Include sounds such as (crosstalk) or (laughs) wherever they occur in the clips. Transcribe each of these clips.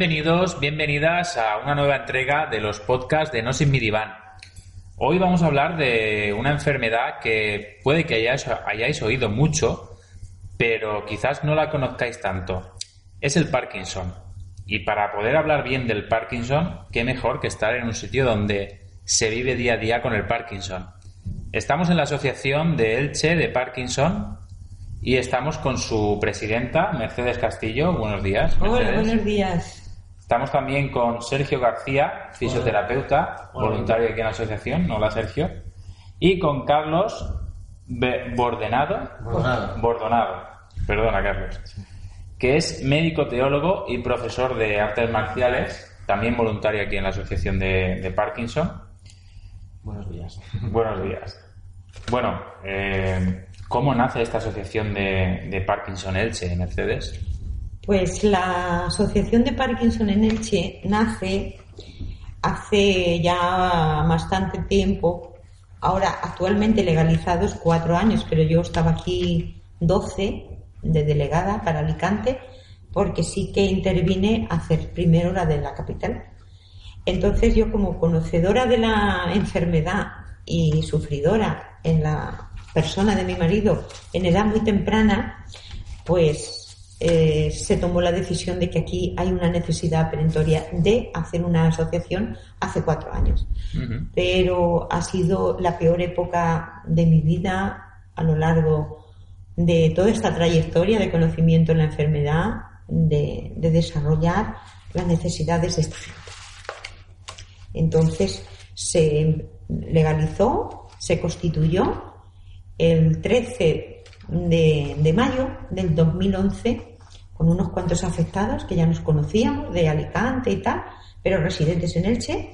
Bienvenidos, bienvenidas a una nueva entrega de los podcasts de No Sin Mi Diván. Hoy vamos a hablar de una enfermedad que puede que hayáis, hayáis oído mucho, pero quizás no la conozcáis tanto. Es el Parkinson. Y para poder hablar bien del Parkinson, qué mejor que estar en un sitio donde se vive día a día con el Parkinson. Estamos en la Asociación de Elche de Parkinson y estamos con su presidenta, Mercedes Castillo. Buenos días. Hola, buenos días. Estamos también con Sergio García, fisioterapeuta, voluntario aquí en la asociación. Hola, Sergio. Y con Carlos Bordenado. Bordonado. Perdona, Carlos. Que es médico teólogo y profesor de artes marciales, también voluntario aquí en la asociación de, Parkinson. Buenos días. Buenos días. Bueno, eh, ¿cómo nace esta asociación de, de Parkinson Elche, Mercedes? Pues la Asociación de Parkinson en Elche nace hace ya bastante tiempo, ahora actualmente legalizados cuatro años, pero yo estaba aquí doce de delegada para Alicante, porque sí que intervine a hacer primero la de la capital. Entonces yo como conocedora de la enfermedad y sufridora en la persona de mi marido en edad muy temprana, pues eh, se tomó la decisión de que aquí hay una necesidad perentoria de hacer una asociación hace cuatro años. Pero ha sido la peor época de mi vida a lo largo de toda esta trayectoria de conocimiento en la enfermedad, de, de desarrollar las necesidades de esta gente. Entonces se legalizó, se constituyó el 13 de, de, mayo del 2011 con unos cuantos afectados que ya nos conocíamos de Alicante y tal, pero residentes en Elche,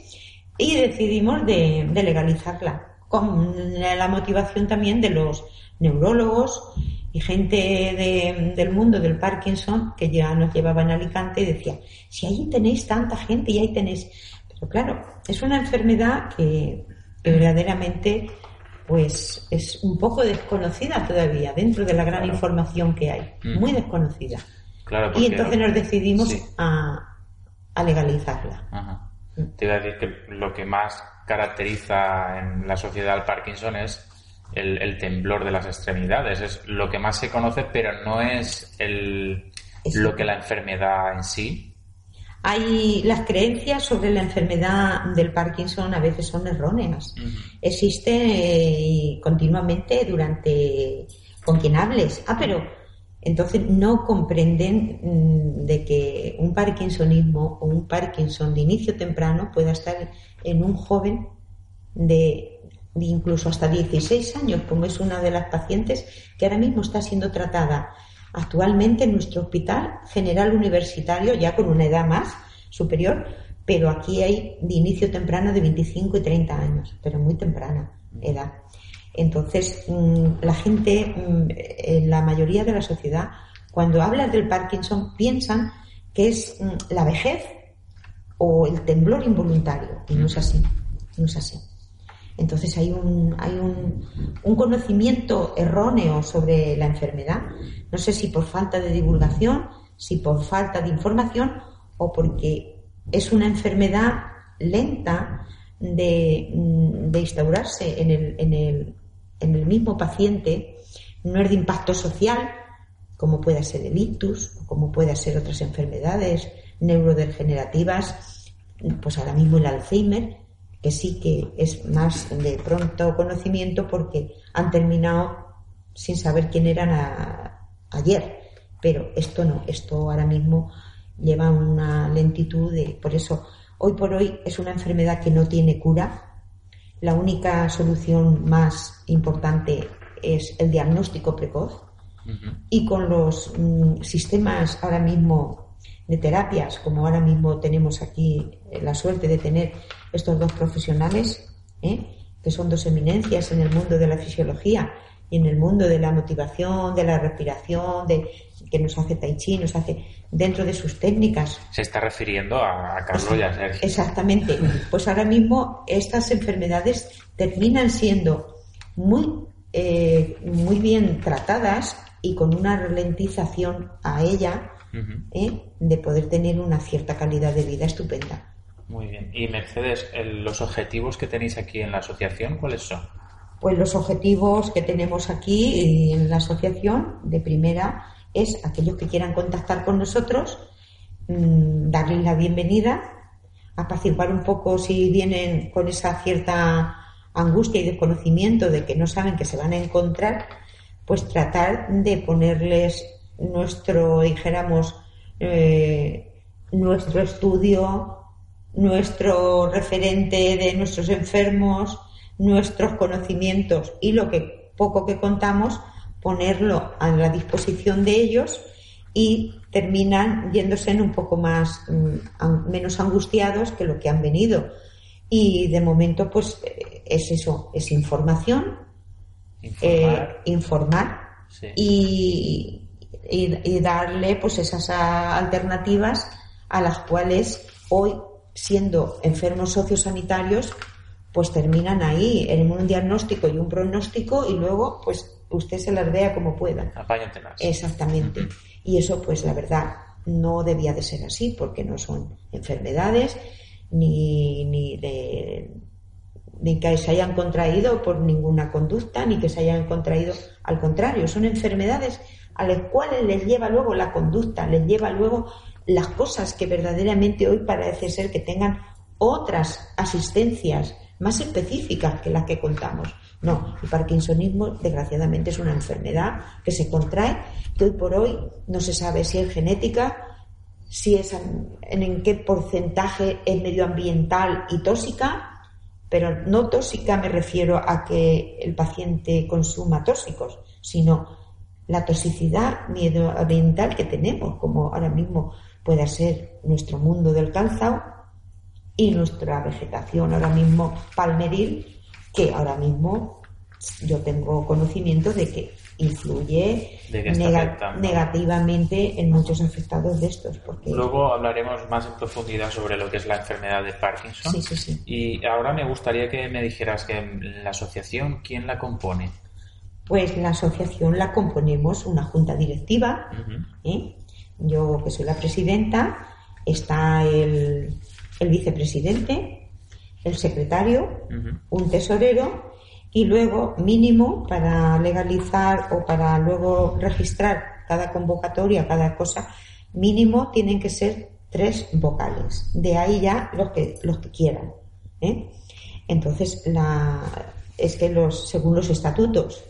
y decidimos de, legalizarla, con la motivación también de los neurólogos y gente del mundo del Parkinson que ya nos llevaba en Alicante y decía, si allí tenéis tanta gente y ahí tenéis... Pero claro, es una enfermedad que, verdaderamente pues es un poco desconocida todavía dentro de la gran información que hay, muy desconocida y entonces nos decidimos a, legalizarla. Te iba a decir que lo que más caracteriza en la sociedad al Parkinson es el, temblor de las extremidades. Es lo que más se conoce, pero no es, el, lo que la enfermedad en sí. Hay las creencias sobre la enfermedad del Parkinson a veces son erróneas. Existe eh, continuamente durante con quien hables. Ah, pero entonces no comprenden mm, de que un parkinsonismo o un Parkinson de inicio temprano pueda estar en un joven de, incluso hasta 16 años, como es una de las pacientes que ahora mismo está siendo tratada actualmente en nuestro hospital general universitario, ya con una edad más superior, pero aquí hay de inicio temprano de 25 y 30 años, pero muy temprana edad. Entonces, mm, la gente, mm, en la mayoría de la sociedad, cuando habla del Parkinson, piensan que es mm, la vejez o el temblor involuntario. Y no es así. No es así. Entonces hay un, hay un, un, conocimiento erróneo sobre la enfermedad. No sé si por falta de divulgación, si por falta de información o porque es una enfermedad lenta de, de instaurarse en el, en el en el mismo paciente no es de impacto social, como puede ser el ictus, o como puede ser otras enfermedades neurodegenerativas, pues ahora mismo el Alzheimer, que sí que es más de pronto conocimiento porque han terminado sin saber quién eran ayer. Pero esto no, esto ahora mismo lleva una lentitud de, por eso hoy por hoy es una enfermedad que no tiene cura, La única solución más importante es el diagnóstico precoz y con los mm, sistemas ahora mismo de terapias, como ahora mismo tenemos aquí eh, la suerte de tener estos dos profesionales, ¿eh? que son dos eminencias en el mundo de la fisiología y en el mundo de la motivación, de la respiración, de que nos hace Tai Chi, nos hace dentro de sus técnicas. Se está refiriendo a, Carlos y a Sergio. Exactamente. Pues ahora mismo estas enfermedades terminan siendo muy, eh, muy bien tratadas y con una ralentización a ella ¿eh? de poder tener una cierta calidad de vida estupenda. Muy bien. Y Mercedes, los objetivos que tenéis aquí en la asociación, ¿cuáles son? Pues los objetivos que tenemos aquí en la asociación, de primera, es aquellos que quieran contactar con nosotros, mm, darles la bienvenida, apaciguar un poco si vienen con esa cierta angustia y desconocimiento de que no saben que se van a encontrar, pues tratar de ponerles nuestro, dijéramos, eh, nuestro estudio, nuestro referente de nuestros enfermos, nuestros conocimientos y lo que poco que contamos, ponerlo a la disposición de ellos y terminan yéndose en un poco más mm, menos angustiados que lo que han venido. Y de momento, pues es eso, es información, informar, eh, y, y, darle pues esas alternativas a las cuales hoy, siendo enfermos sociosanitarios, pues terminan ahí en un diagnóstico y un pronóstico y luego pues usted se las vea como pueda. Exactamente. Y eso pues la verdad no debía de ser así porque no son enfermedades ni, ni, ni que se hayan contraído por ninguna conducta ni que se hayan contraído al contrario, son enfermedades a las cuales les lleva luego la conducta, les lleva luego las cosas que verdaderamente hoy parece ser que tengan otras asistencias más específicas que las que contamos. No, el parkinsonismo desgraciadamente es una enfermedad que se contrae, que hoy por hoy no se sabe si es genética, si es en, qué porcentaje es medioambiental y tóxica, pero no tóxica me refiero a que el paciente consuma tóxicos, sino la toxicidad medioambiental que tenemos, como ahora mismo puede ser nuestro mundo del calzado y nuestra vegetación. Ahora mismo palmeril, que ahora mismo yo tengo conocimiento de que influye negativamente en muchos afectados de estos. Porque... Luego hablaremos más en profundidad sobre lo que es la enfermedad de Parkinson. Sí, sí, sí. Y ahora me gustaría que me dijeras que la asociación, ¿quién la compone? Pues la asociación la componemos una junta directiva. ¿eh? Yo, que soy la presidenta, está el, el vicepresidente, el secretario, un tesorero y luego mínimo para legalizar o para luego registrar cada convocatoria, cada cosa, mínimo tienen que ser tres vocales. De ahí ya los que, los que quieran. ¿eh? Entonces, la, es que los, según los estatutos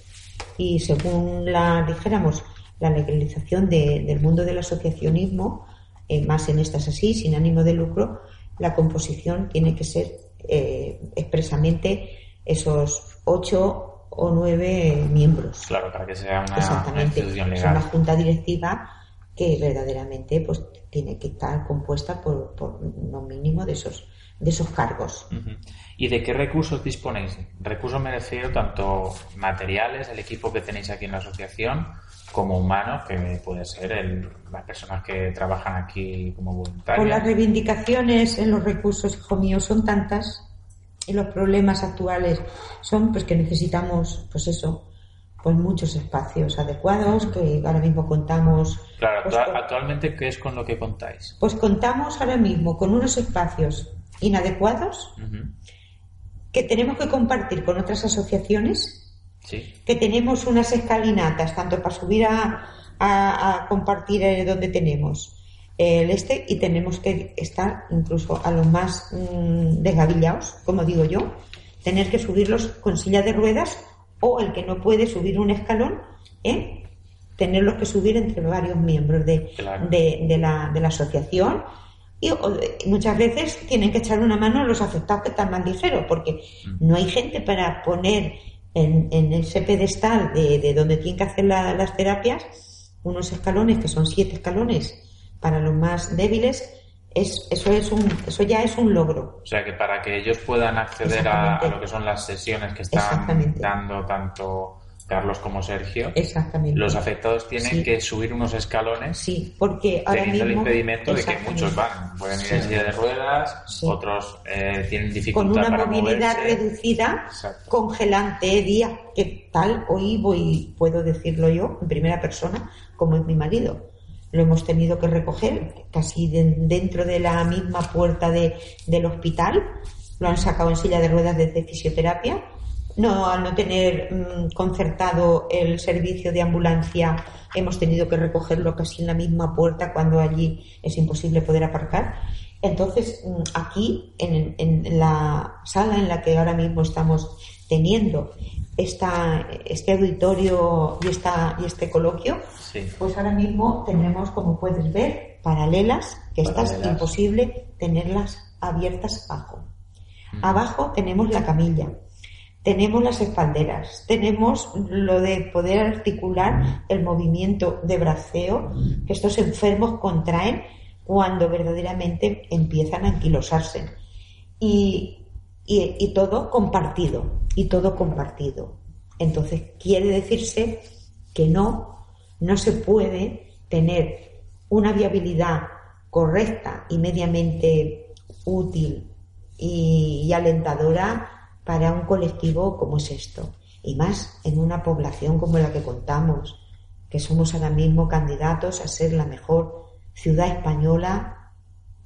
y según la, dijéramos, la legalización del mundo del asociacionismo, eh, más en estas así, sin ánimo de lucro, la composición tiene que ser eh, expresamente esos ocho o nueve miembros. Claro, para que sea una, Exactamente. institución legal. Es una junta directiva que verdaderamente pues tiene que estar compuesta por, por no mínimo de esos de esos cargos. ¿Y de qué recursos disponéis? Recursos me refiero tanto materiales, el equipo que tenéis aquí en la asociación, como humanos, que puede ser el, las personas que trabajan aquí como voluntarios. Pues las reivindicaciones en los recursos, hijo mío, son tantas y los problemas actuales son pues que necesitamos, pues eso, pues muchos espacios adecuados, que ahora mismo contamos. Claro, pues, actualmente, ¿qué es con lo que contáis? Pues contamos ahora mismo con unos espacios inadecuados que tenemos que compartir con otras asociaciones que tenemos unas escalinatas, tanto para subir a, a, compartir donde tenemos el este y tenemos que estar incluso a los más mm, desgavillados, como digo yo, tener que subirlos con silla de ruedas o el que no puede subir un escalón, ¿eh? tenerlos que subir entre varios miembros de, de, la, de la asociación Y muchas veces tienen que echar una mano a los afectados que están más ligeros, porque no hay gente para poner en, ese pedestal de, donde tienen que hacer las terapias unos escalones, que son siete escalones para los más débiles, es, eso, es un, eso ya es un logro. O sea que para que ellos puedan acceder a, lo que son las sesiones que están dando tanto Carlos como Sergio, Exactamente. los afectados tienen que subir unos escalones. Sí, porque ahora teniendo mismo, el impedimento de que muchos van, pueden ir en silla de ruedas, otros eh, tienen dificultad Con una movilidad reducida, congelante, días que tal hoy voy, puedo decirlo yo en primera persona, como es mi marido. Lo hemos tenido que recoger casi dentro de la misma puerta de, del hospital. Lo han sacado en silla de ruedas desde fisioterapia no, al no tener mm, concertado el servicio de ambulancia, hemos tenido que recogerlo casi en la misma puerta cuando allí es imposible poder aparcar. Entonces, mm, aquí, en, la sala en la que ahora mismo estamos teniendo esta, este auditorio y, esta, y este coloquio, pues ahora mismo tenemos, como puedes ver, paralelas, que estas es imposible tenerlas abiertas abajo. Abajo tenemos la camilla, tenemos las espalderas, tenemos lo de poder articular el movimiento de braceo que estos enfermos contraen cuando verdaderamente empiezan a anquilosarse. Y, y, todo compartido, y todo compartido. Entonces, quiere decirse que no, no se puede tener una viabilidad correcta y mediamente útil y alentadora para un colectivo como es esto, y más en una población como la que contamos, que somos ahora mismo candidatos a ser la mejor ciudad española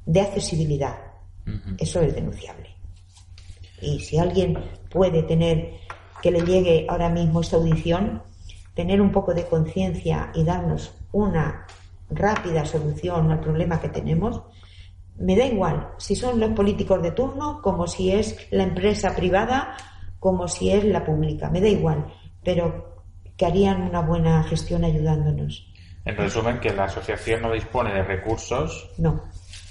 de accesibilidad. Eso es denunciable. Y si alguien puede tener que le llegue ahora mismo esta audición, tener un poco de conciencia y darnos una rápida solución al problema que tenemos, me da igual si son los políticos de turno, como si es la empresa privada, como si es la pública, me da igual, pero que harían una buena gestión ayudándonos. En resumen, que la asociación no dispone de recursos no.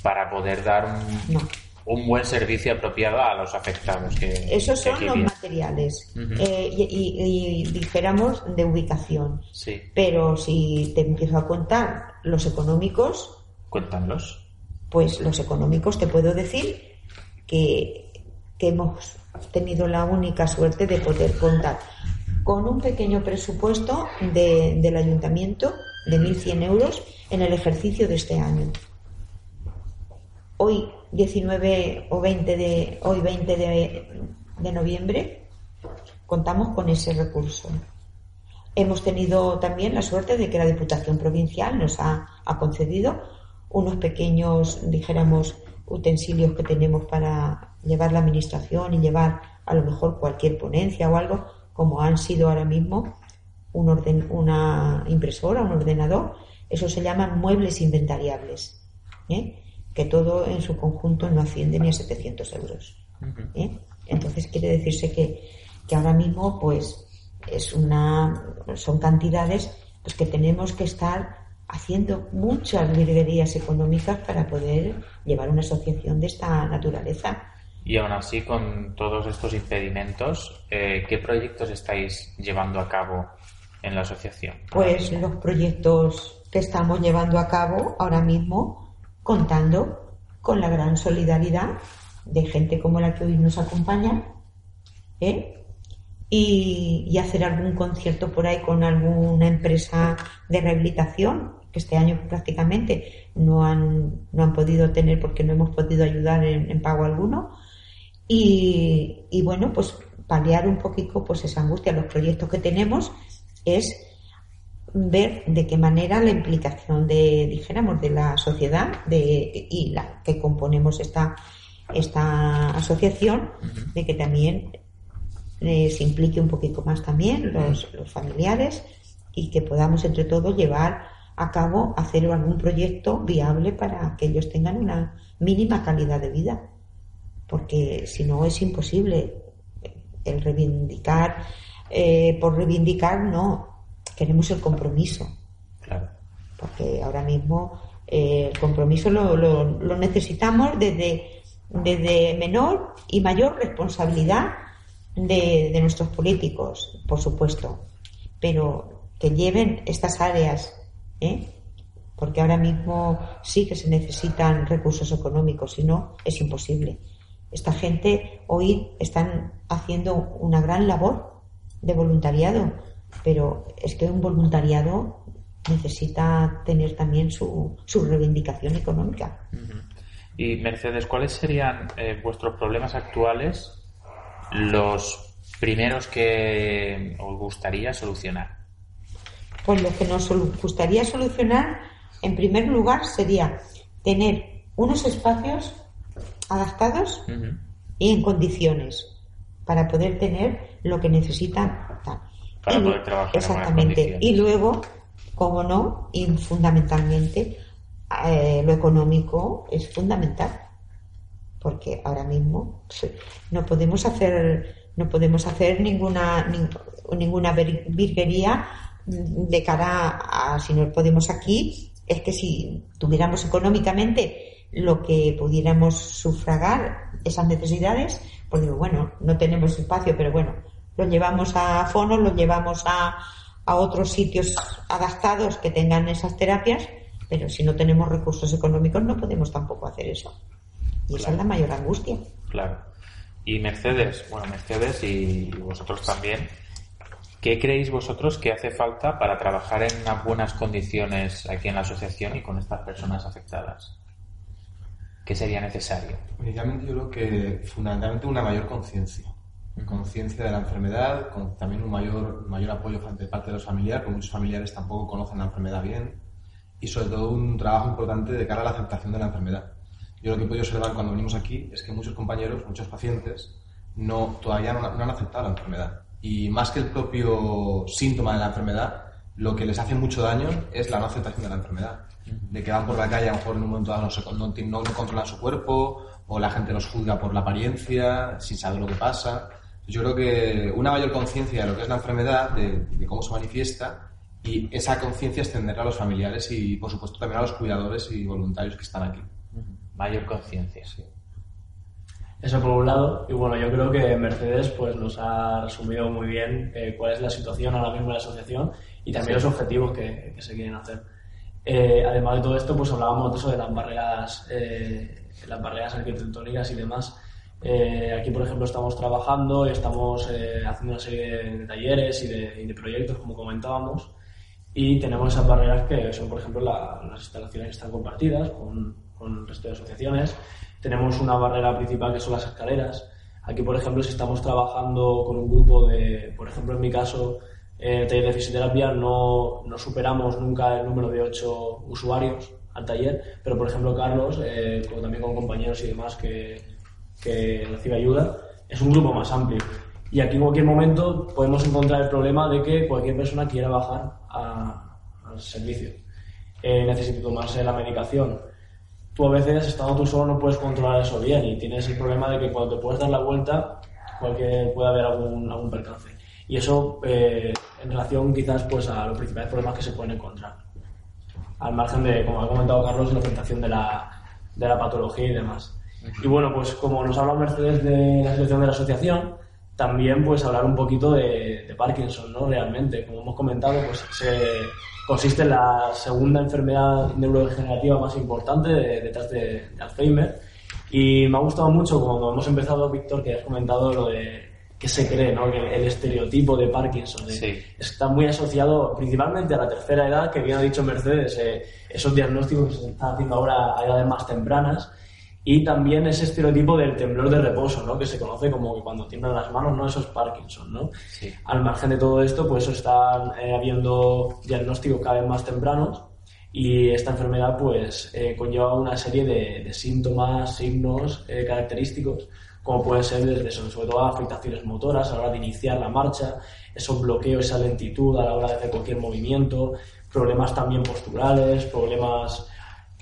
para poder dar un, un buen servicio apropiado a los afectados. Que, Esos son los materiales eh, y, dijéramos de ubicación. Sí. Pero si te empiezo a contar los económicos. Cuéntanos pues los económicos te puedo decir que, hemos tenido la única suerte de poder contar con un pequeño presupuesto del ayuntamiento de 1.100 euros en el ejercicio de este año. Hoy 19 o 20 de, hoy 20 de, noviembre contamos con ese recurso. Hemos tenido también la suerte de que la Diputación Provincial nos ha, ha concedido unos pequeños, dijéramos, utensilios que tenemos para llevar la administración y llevar a lo mejor cualquier ponencia o algo, como han sido ahora mismo un orden, una impresora, un ordenador, eso se llaman muebles inventariables, ¿eh? que todo en su conjunto no asciende ni a 700 euros. ¿eh? Entonces quiere decirse que, que ahora mismo pues es una, son cantidades pues, que tenemos que estar haciendo muchas virguerías económicas para poder llevar una asociación de esta naturaleza. Y aún así, con todos estos impedimentos, eh, ¿qué proyectos estáis llevando a cabo en la asociación? Pues los proyectos que estamos llevando a cabo ahora mismo, contando con la gran solidaridad de gente como la que hoy nos acompaña, ¿eh? y, y, hacer algún concierto por ahí con alguna empresa de rehabilitación este año prácticamente no han, no han podido tener porque no hemos podido ayudar en, pago alguno. Y, y, bueno, pues paliar un poquito pues esa angustia. Los proyectos que tenemos es ver de qué manera la implicación de, dijéramos, de la sociedad de, y la que componemos esta, esta asociación, de que también eh, se implique un poquito más también los, los familiares y que podamos entre todos llevar a cabo hacer algún proyecto viable para que ellos tengan una mínima calidad de vida. Porque si no es imposible el reivindicar, eh, por reivindicar no, queremos el compromiso. Porque ahora mismo el compromiso lo, lo, necesitamos desde, desde menor y mayor responsabilidad de, de nuestros políticos, por supuesto, pero que lleven estas áreas, ¿eh? porque ahora mismo sí que se necesitan recursos económicos, si no, es imposible. Esta gente hoy están haciendo una gran labor de voluntariado, pero es que un voluntariado necesita tener también su, su reivindicación económica. Y Mercedes, ¿cuáles serían eh, vuestros problemas actuales, los primeros que os gustaría solucionar? Pues lo que nos gustaría solucionar, en primer lugar, sería tener unos espacios adaptados y en condiciones para poder tener lo que necesitan. Para poder trabajar exactamente. y luego, como no, y fundamentalmente, eh, lo económico es fundamental. Porque ahora mismo no podemos hacer no podemos hacer ninguna ninguna virguería de cara a si no podemos aquí es que si tuviéramos económicamente lo que pudiéramos sufragar esas necesidades, pues digo, bueno, no tenemos espacio, pero bueno, lo llevamos a fono, lo llevamos a, a otros sitios adaptados que tengan esas terapias, pero si no tenemos recursos económicos no podemos tampoco hacer eso. Y esa es la mayor angustia. Claro. Y Mercedes, bueno, Mercedes y vosotros también, ¿qué creéis vosotros que hace falta para trabajar en unas buenas condiciones aquí en la asociación y con estas personas afectadas? ¿Qué sería necesario? Inicialmente yo creo que fundamentalmente una mayor conciencia. Conciencia de la enfermedad, con también un mayor, mayor apoyo de parte de los familiares, porque muchos familiares tampoco conocen la enfermedad bien, y sobre todo un trabajo importante de cara a la aceptación de la enfermedad. Yo lo que he podido observar cuando venimos aquí es que muchos compañeros, muchos pacientes, no, todavía no, no han aceptado la enfermedad. Y más que el propio síntoma de la enfermedad, lo que les hace mucho daño es la no aceptación de la enfermedad de que van por la calle a lo mejor en un momento dado no, no, no, controlan su cuerpo o la gente los juzga por la apariencia sin saber lo que pasa. Yo creo que una mayor conciencia de lo que es la enfermedad, de, cómo se manifiesta y esa conciencia extenderla a los familiares y por supuesto también a los cuidadores y voluntarios que están aquí. Mayor conciencia, sí. Eso por un lado, y bueno, yo creo que Mercedes pues nos ha resumido muy bien eh, cuál es la situación ahora mismo de la asociación y también los objetivos que, que se quieren hacer. Eh, además de todo esto, pues hablábamos de eso de las barreras, eh, las barreras arquitectónicas y demás. Eh, aquí, por ejemplo, estamos trabajando y estamos haciendo una serie de, talleres y de, proyectos, como comentábamos, y tenemos esas barreras que son, por ejemplo, las instalaciones que están compartidas con, con el resto de asociaciones. Tenemos una barrera principal que son las escaleras. Aquí, por ejemplo, si estamos trabajando con un grupo de, por ejemplo, en mi caso, el taller de fisioterapia no, no, superamos nunca el número de ocho usuarios al taller, pero por ejemplo Carlos, eh, también con compañeros y demás que, que recibe ayuda, es un grupo más amplio. Y aquí en cualquier momento podemos encontrar el problema de que cualquier persona quiera bajar al servicio. Eh, necesite tomarse la medicación. Tú a veces, estando tú solo, no puedes controlar eso bien y tienes el problema de que cuando te puedes dar la vuelta, cualquier, puede haber algún, algún percance. Y eso eh, en relación quizás pues a los principales problemas que se pueden encontrar. Al margen de, como ha comentado Carlos, la presentación de la, de la patología y demás. Y bueno, pues como nos habla Mercedes de la situación de la asociación, también pues hablar un poquito de, de Parkinson, ¿no? Realmente, como hemos comentado, pues se, consiste en la segunda enfermedad neurodegenerativa más importante detrás de, de, Alzheimer. Y me ha gustado mucho cuando hemos empezado, Víctor, que has comentado lo de que se cree, ¿no? Que el estereotipo de Parkinson está muy asociado principalmente a la tercera edad, que bien ha dicho Mercedes, eh, esos diagnósticos que se están haciendo ahora a edades más tempranas, y también ese estereotipo del temblor de reposo, ¿no? Que se conoce como que cuando tiemblan las manos, ¿no? Eso es Parkinson, ¿no? Al margen de todo esto, pues están eh, habiendo diagnósticos cada vez más tempranos y esta enfermedad, pues, eh, conlleva una serie de, de síntomas, signos característicos como pueden ser desde sobre todo afectaciones motoras a la hora de iniciar la marcha, esos bloqueos, esa lentitud a la hora de hacer cualquier movimiento, problemas también posturales, problemas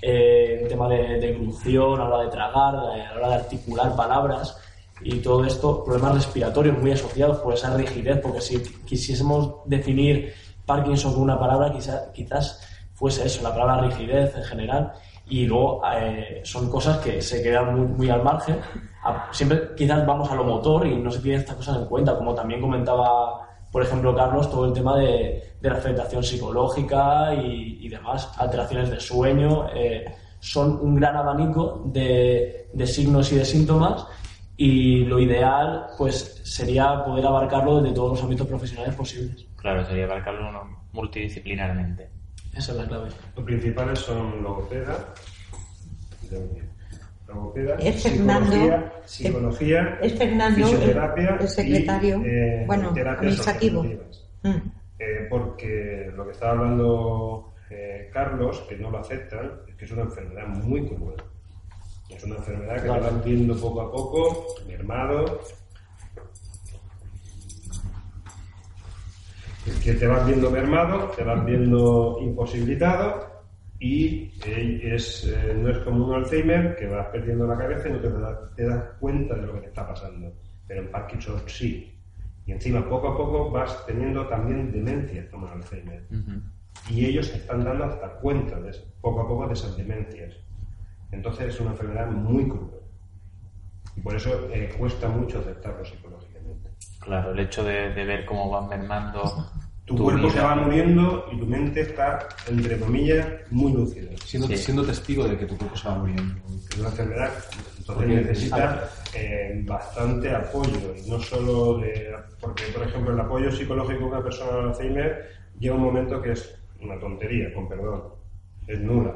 eh, en tema de, de a la hora de tragar, a la hora de articular palabras y todo esto, problemas respiratorios muy asociados por esa rigidez, porque si quisiésemos definir Parkinson con una palabra, quizás, quizás fuese eso, la palabra rigidez en general. Y luego eh, son cosas que se quedan muy, muy al margen. Siempre quizás vamos a lo motor y no se tienen estas cosas en cuenta, como también comentaba, por ejemplo, Carlos, todo el tema de, de la afectación psicológica y, y, demás, alteraciones de sueño. Eh, son un gran abanico de, de signos y de síntomas y lo ideal pues sería poder abarcarlo desde todos los ámbitos profesionales posibles. Claro, sería abarcarlo multidisciplinarmente. Esa es la clave. Los principales son logopeda, logopeda, es Fernando, psicología, psicología es Fernando, fisioterapia el, secretario, y, eh, bueno, administrativo. Mm. Eh, porque lo que estaba hablando eh, Carlos, que no lo aceptan, es que es una enfermedad muy cruel. Es una enfermedad que claro. te van viendo poco a poco, mermado, que te vas viendo mermado, te vas viendo imposibilitado y es, eh, no es como un Alzheimer que vas perdiendo la cabeza y no te, da, te das cuenta de lo que te está pasando. Pero en Parkinson sí. Y encima poco a poco vas teniendo también demencias como el Alzheimer. Uh -huh. Y ellos se están dando hasta cuenta de, poco a poco de esas demencias. Entonces es una enfermedad muy cruel. Y por eso eh, cuesta mucho aceptarlo psicológicamente. Claro, el hecho de, de ver cómo van mermando. Tu, tu cuerpo vida. se va muriendo y tu mente está, entre comillas, muy lúcida. Siendo, sí. siendo testigo de que tu cuerpo se va muriendo. Es una enfermedad, entonces necesita eh, bastante apoyo. Y no solo de. Porque, por ejemplo, el apoyo psicológico de una persona con Alzheimer llega un momento que es una tontería, con perdón. Es nula.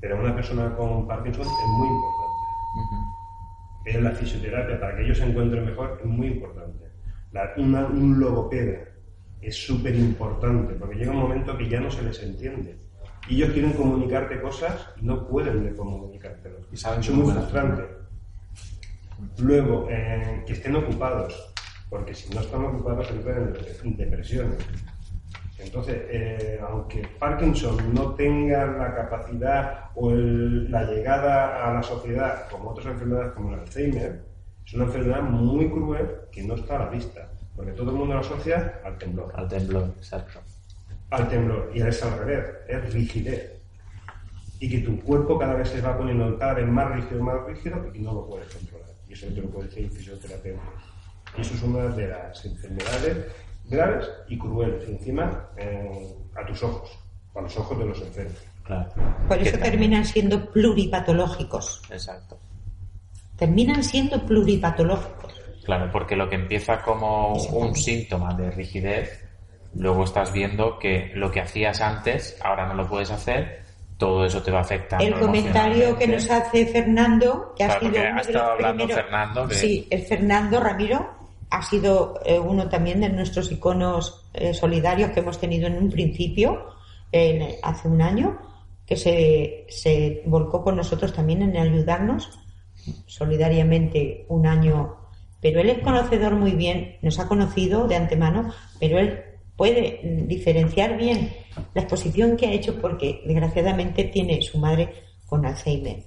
Pero una persona con Parkinson es muy importante. Uh -huh. La fisioterapia, para que ellos se encuentren mejor, es muy importante. La, una, un logopeda es súper importante, porque llega un momento que ya no se les entiende. Y ellos quieren comunicarte cosas y no pueden comunicártelo. Y saben es muy frustrante. Luego, eh, que estén ocupados, porque si no están ocupados entran en depresiones. Entonces, eh, aunque Parkinson no tenga la capacidad o el, la llegada a la sociedad como otras enfermedades como el Alzheimer, es una enfermedad muy cruel que no está a la vista, porque todo el mundo lo asocia al temblor. Al temblor, exacto. Al temblor, y es al revés, es rigidez. Y que tu cuerpo cada vez se va poniendo cada vez más rígido, más rígido, y no lo puedes controlar. Y eso te lo puede decir el fisioterapeuta. Y eso es una de las enfermedades graves y crueles, y encima eh, a tus ojos, a los ojos de los enfermos. Claro. Por eso terminan siendo pluripatológicos. Exacto. Terminan siendo pluripatológicos. Claro, porque lo que empieza como un síntoma de rigidez, luego estás viendo que lo que hacías antes, ahora no lo puedes hacer, todo eso te va afectando. El comentario que nos hace Fernando, que claro, ha sido uno ha de estado los hablando primeros- Fernando de- Sí, el Fernando Ramiro ha sido eh, uno también de nuestros iconos eh, solidarios que hemos tenido en un principio, en- hace un año, que se, se volcó con nosotros también en ayudarnos solidariamente un año. Pero él es conocedor muy bien, nos ha conocido de antemano, pero él puede diferenciar bien la exposición que ha hecho porque desgraciadamente tiene su madre con Alzheimer.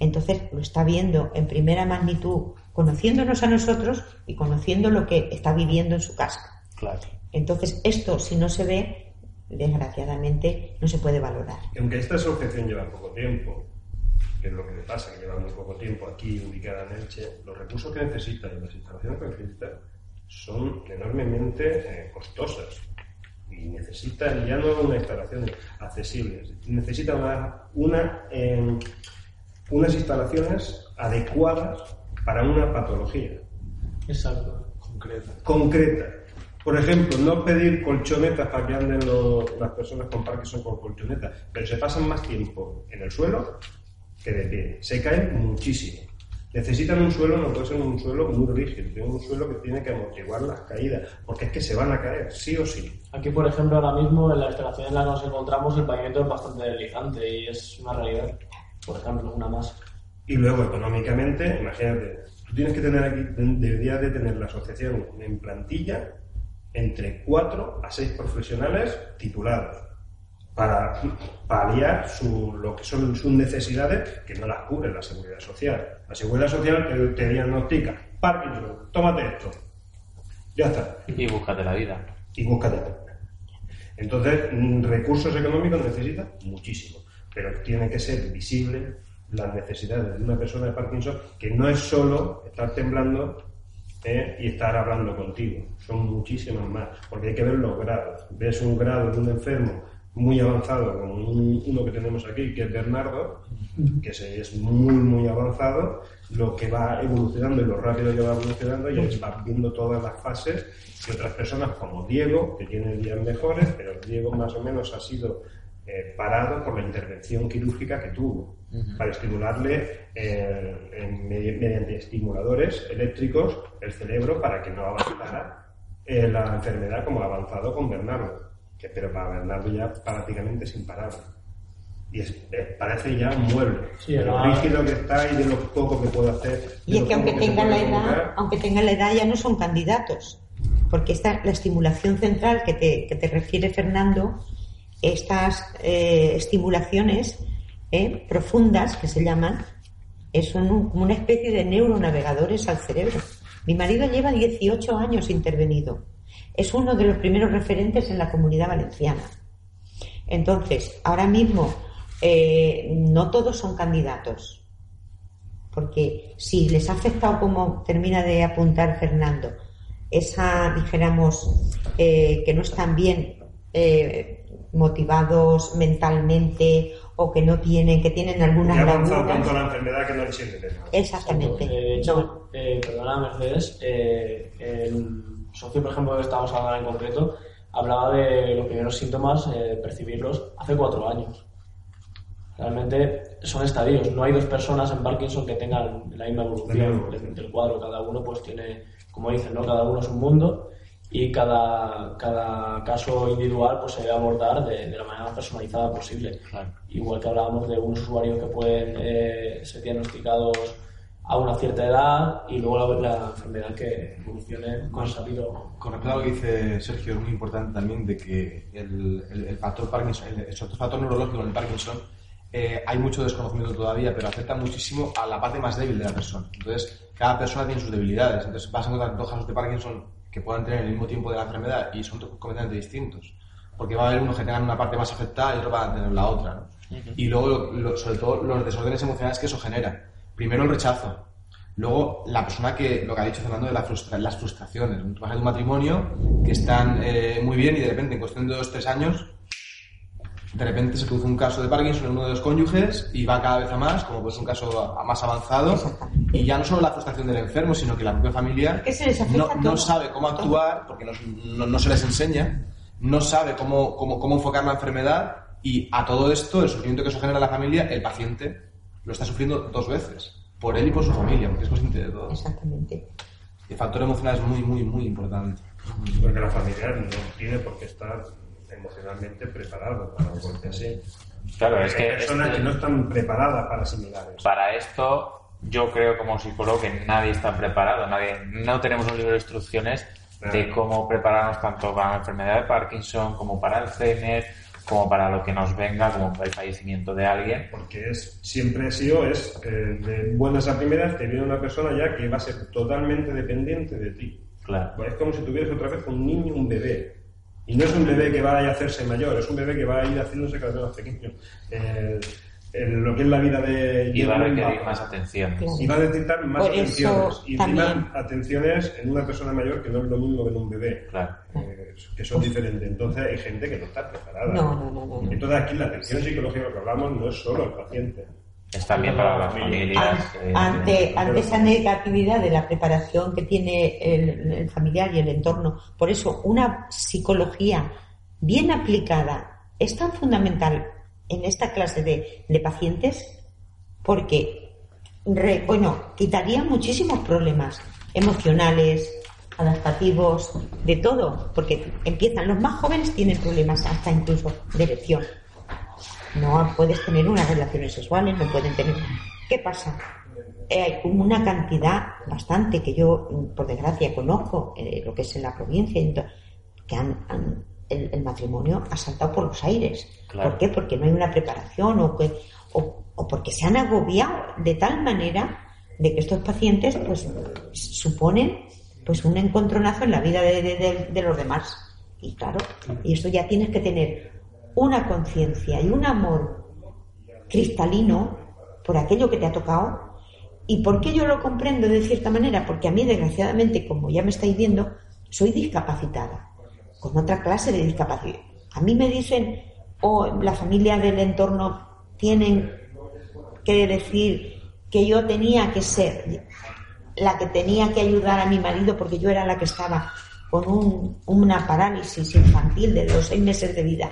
Entonces lo está viendo en primera magnitud, conociéndonos a nosotros y conociendo lo que está viviendo en su casa. Claro. Entonces esto, si no se ve, desgraciadamente no se puede valorar. Aunque esta asociación lleva poco tiempo, que es lo que le pasa, que lleva muy poco tiempo aquí ubicada en Elche, los recursos que necesita y las instalaciones que necesita son enormemente eh, costosas. Y necesitan ya no una instalación accesible, necesita una, una, eh, unas instalaciones adecuadas para una patología Exacto. Concreta. concreta. Por ejemplo, no pedir colchonetas para que anden los- las personas con Parkinson con colchonetas, pero se pasan más tiempo en el suelo que de pie. Se caen muchísimo. Necesitan un suelo, no puede ser un suelo muy rígido, tienen un suelo que tiene que amortiguar las caídas, porque es que se van a caer, sí o sí. Aquí, por ejemplo, ahora mismo en la instalación en la que nos encontramos el pavimento es bastante deslizante y es una realidad. Por ejemplo, una más. Y luego, económicamente, imagínate, tú tienes que tener aquí, deberías de tener la asociación en plantilla entre 4 a 6 profesionales titulados para paliar su, lo que son sus necesidades que no las cubre la seguridad social. La seguridad social te, diagnostica Parkinson, tómate esto. Ya está. Y búscate la vida. Y búscate. Entonces, mm, recursos económicos necesita muchísimo, pero tiene que ser visible las necesidades de una persona de Parkinson, que no es solo estar temblando ¿eh? y estar hablando contigo, son muchísimas más, porque hay que ver los grados. Ves un grado de un enfermo muy avanzado, como uno que tenemos aquí, que es Bernardo, que es muy, muy avanzado, lo que va evolucionando y lo rápido que va evolucionando, y va viendo todas las fases que otras personas como Diego, que tiene días mejores, pero Diego más o menos ha sido eh, parado por la intervención quirúrgica que tuvo, para estimularle eh, mediante estimuladores eléctricos el cerebro para que no avanzara eh, la enfermedad como ha avanzado con Bernardo que, pero para Bernardo ya prácticamente sin parar. Y es, parece ya un mueble. Sí, lo rígido que está y de lo poco que puede hacer. Y es que aunque tengan la edad, aunque tengan la edad ya no son candidatos. Porque esta, la estimulación central que te, que te refiere Fernando, estas eh, estimulaciones eh, profundas que se llaman, son como una especie de neuronavegadores al cerebro. Mi marido lleva 18 años intervenido es uno de los primeros referentes en la comunidad valenciana. Entonces, ahora mismo eh, no todos son candidatos, porque si les ha afectado, como termina de apuntar Fernando, esa, dijéramos, eh, que no están bien eh, motivados mentalmente o que no tienen, que tienen alguna que ha avanzado tanto la enfermedad que no les siente Exactamente. De hecho, perdona Mercedes, socio, por ejemplo, que estamos hablando en concreto, hablaba de los primeros síntomas, eh, percibirlos hace cuatro años. Realmente son estadios. No hay dos personas en Parkinson que tengan la misma evolución del, cuadro. Cada uno pues tiene, como dicen, ¿no? cada uno es un mundo y cada, cada caso individual pues se debe abordar de, la manera más personalizada posible. Igual que hablábamos de unos usuarios que pueden eh, ser diagnosticados a una cierta edad y luego la, enfermedad que evolucione con sabido. Con respecto a lo que dice Sergio, es muy importante también de que el, el, factor Parkinson, el, factor neurológico del Parkinson, eh, hay mucho desconocimiento todavía, pero afecta muchísimo a la parte más débil de la persona. Entonces, cada persona tiene sus debilidades. Entonces, vas a encontrar dos casos de Parkinson que puedan tener el mismo tiempo de la enfermedad y son completamente distintos. Porque va a haber unos que tengan una parte más afectada y otros van a tener la otra. Y luego, sobre todo, los desórdenes emocionales que eso genera primero el rechazo, luego la persona que, lo que ha dicho Fernando de las frustraciones. Tú vas a un matrimonio que están eh, muy bien y de repente, en cuestión de dos, tres años, de repente se produce un caso de Parkinson en uno de los cónyuges y va cada vez a más, como pues un caso más avanzado, y ya no solo la frustración del enfermo, sino que la propia familia no, sabe cómo actuar, porque no, no, se les enseña, no sabe cómo, cómo, cómo enfocar la enfermedad, y a todo esto, el sufrimiento que eso genera en la familia, el paciente lo está sufriendo dos veces, por él y por su familia, porque es consciente de todo. Exactamente. El factor emocional es muy, muy, muy importante. Porque la familia no tiene por qué estar emocionalmente preparado para un golpe así. Claro, es Hay que. personas este que no están preparadas para asimilar eso. Para esto, yo creo como psicólogo que nadie está preparado. Nadie, no tenemos un libro de instrucciones de cómo prepararnos tanto para la enfermedad de Parkinson como para Alzheimer como para lo que nos venga, como para el fallecimiento de alguien. Porque es, siempre ha sido, es eh, de buenas a primeras, te viene una persona ya que va a ser totalmente dependiente de ti. Claro. Pues es como si tuvieras otra vez un niño, un bebé. Y no es un bebé que va a hacerse mayor, es un bebebé que va a ir haciéndose cada vez más pequeño. Eh, en lo que es la vida de y va a requerir más atención. Y va a necesitar más atenciones. Y encima atenciones en una persona mayor que no es lo mismo que en un bebé. Claro. eh, que son diferentes. Entonces hay gente que no está preparada. No, no, no, no, entonces aquí la atención psicológica que hablamos no es solo el paciente. Es también para las familias eh, ante, ante esa negatividad de la preparación que tiene el, el familiar y el entorno. Por eso una psicología bien aplicada es tan fundamental en esta clase de, pacientes porque, bueno, quitaría muchísimos problemas emocionales, adaptativos, de todo, porque empiezan, los más jóvenes tienen problemas hasta incluso de erección. No puedes tener unas relaciones sexuales, no pueden tener... ¿Qué pasa? Eh, hay una cantidad bastante que yo, por desgracia, conozco, eh, lo que es en la provincia, que han el, matrimonio ha saltado por los aires. ¿Por qué? Porque no hay una preparación o, que, o, porque se han agobiado de tal manera de que estos pacientes pues suponen pues un encontronazo en la vida de, los demás. Y claro, y esto ya tienes que tener una conciencia y un amor cristalino por aquello que te ha tocado. ¿Y por qué yo lo comprendo de cierta manera? Porque a mí, desgraciadamente, como ya me estáis viendo, soy discapacitada, con otra clase de discapacidad. A mí me dicen, o la familia del entorno tienen que decir que yo tenía que ser la que tenía que ayudar a mi marido porque yo era la que estaba con una parálisis infantil de los seis meses de vida.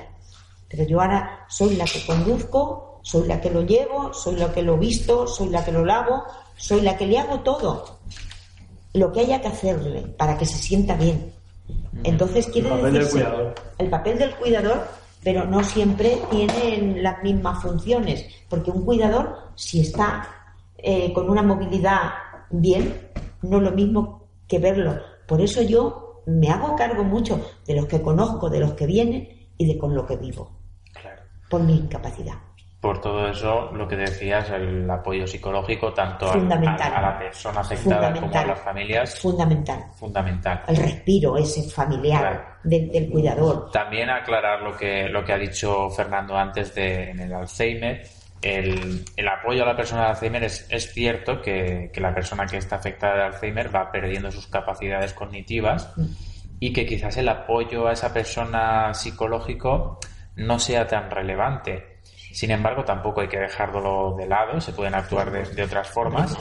Pero yo ahora soy la que conduzco, soy la que lo llevo, soy la que lo visto, soy la que lo lavo, soy la que le hago todo. Lo que haya que hacerle para que se sienta bien. Entonces quiere el papel del cuidador. el papel del cuidador, pero no siempre tienen las mismas funciones, porque un cuidador, si está eh, con una movilidad bien, no es lo mismo que verlo. Por eso yo me hago cargo mucho de los que conozco, de los que vienen y de con lo que vivo, Claro. por mi incapacidad. Por todo eso, lo que decías, el apoyo psicológico, tanto a, Fundamental. a- a la persona afectada como a las familias, Fundamental. fundamental. El respiro ese familiar Claro. del, del cuidador. También aclarar lo que, lo que ha dicho Fernando antes de, en el Alzheimer. El, el apoyo a la persona de Alzheimer es, es cierto que, que la persona que está afectada de Alzheimer va perdiendo sus capacidades cognitivas y que quizás el apoyo a esa persona psicológico no sea tan relevante. Sin embargo, tampoco hay que dejarlo de lado, se pueden actuar de, de otras formas.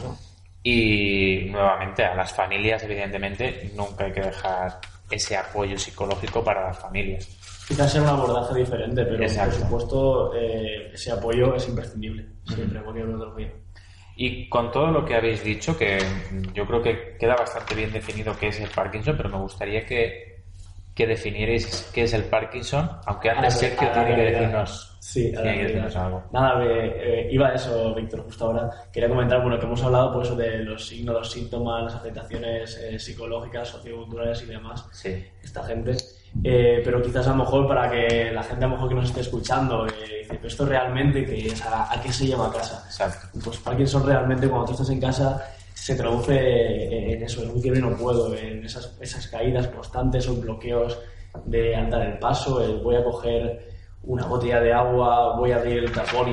Y nuevamente a las familias, evidentemente, nunca hay que dejar ese apoyo psicológico para las familias. Quizás sea un abordaje diferente, pero Exacto. por supuesto eh, ese apoyo es imprescindible, siempre, cualquier metodología. Y con todo lo que habéis dicho, que yo creo que queda bastante bien definido qué es el Parkinson, pero me gustaría que, que definierais qué es el Parkinson, aunque antes Sergio tiene que decirnos, Sí, a la algo. Nada, me- eh, iba a eso, Víctor, justo ahora. Quería comentar, bueno, que hemos hablado por eso de los signos, los síntomas, las afectaciones eh, psicológicas, socioculturales y demás. Sí. esta gente. Eh, pero quizás a lo mejor para que la gente a lo mejor que nos esté escuchando eh, dice, pero esto realmente que es, ¿A, a qué se llama casa? Exacto. Pues Parkinson realmente cuando tú estás en casa se traduce en eso, en un quiero y no puedo, en esas, esas caídas constantes o bloqueos de andar el paso, el voy a coger una botella de agua, voy a abrir el tapón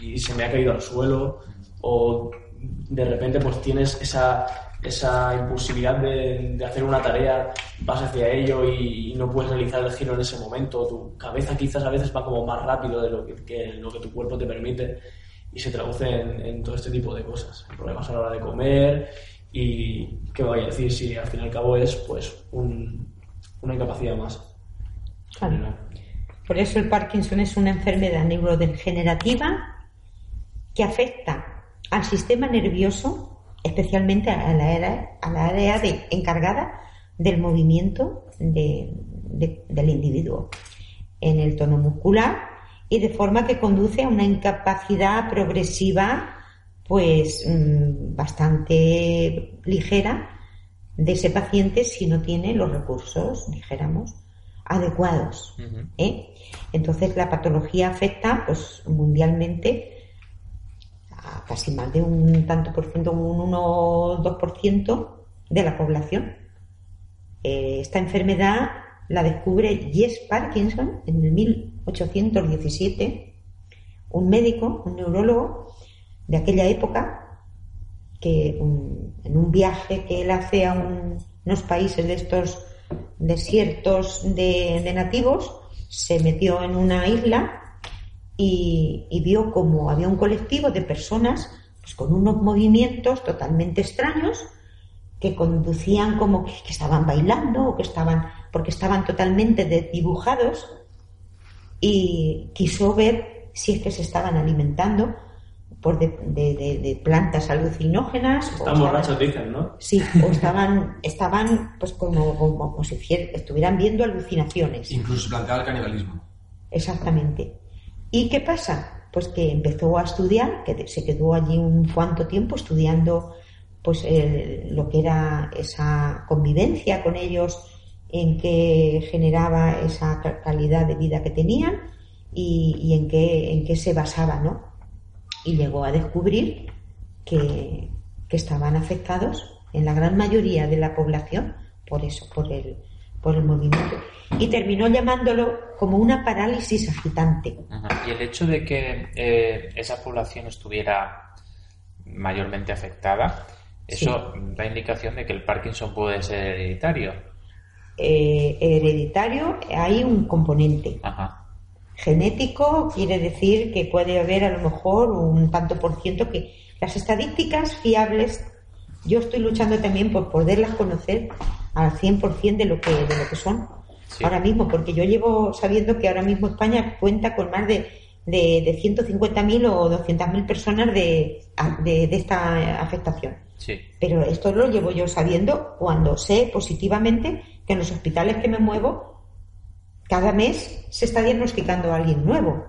y, y se me ha caído al suelo, o de repente pues tienes esa, esa impulsividad de, de hacer una tarea, vas hacia ello y, y no puedes realizar el giro en ese momento, tu cabeza quizás a veces va como más rápido de lo que, que lo que tu cuerpo te permite y se traduce en, en todo este tipo de cosas, problemas a la hora de comer y qué voy a decir si al fin y al cabo es pues un- una incapacidad más. Claro. Por eso el Parkinson es una enfermedad neurodegenerativa que afecta al sistema nervioso, especialmente a la área, encargada del movimiento de- de- del individuo en el tono muscular y de forma que conduce a una incapacidad progresiva pues mm, bastante ligera de ese paciente si no tiene los recursos, dijéramos, adecuados. ¿eh? Entonces la patología afecta pues mundialmente a casi más de un tanto por ciento, un 1 o 2 por ciento de la población. Eh, esta enfermedad la descubre Jess Parkinson en el 1817, un médico, un neurólogo de aquella época, que un- en un viaje que él hace a un- unos países de estos desiertos de, nativos, se metió en una isla y, vio como había un colectivo de personas pues, con unos movimientos totalmente extraños que conducían como que, que estaban bailando o que estaban porque estaban totalmente desdibujados y quiso ver si es que se estaban alimentando por de, de- de- de plantas alucinógenas o Están estaban- borrachos, dicen, ¿no? Sí, o estaban, estaban pues como, como, como si estuvieran viendo alucinaciones. Incluso se planteaba el canibalismo. Exactamente. ¿Y qué pasa? Pues que empezó a estudiar, que se quedó allí un cuanto tiempo estudiando pues el- lo que era esa convivencia con ellos, en qué generaba esa ca- calidad de vida que tenían y, y en qué en qué se basaba, ¿no? Y llegó a descubrir que, que estaban afectados en la gran mayoría de la población por eso, por el, por el movimiento. Y terminó llamándolo como una parálisis agitante. Y el hecho de que eh, esa población estuviera mayormente afectada, eso da indicación de que el Parkinson puede ser hereditario. Eh, hereditario hay un componente. Genético quiere decir que puede haber a lo mejor un tanto por ciento que las estadísticas fiables, yo estoy luchando también por poderlas conocer al 100% de lo que, de lo que son ahora mismo, porque yo llevo sabiendo que ahora mismo España cuenta con más de, de, de 150.000 o 200.000 personas de, de, de esta afectación. Sí. Pero esto lo llevo yo sabiendo cuando sé positivamente que en los hospitales que me muevo, cada mes se está diagnosticando a alguien nuevo.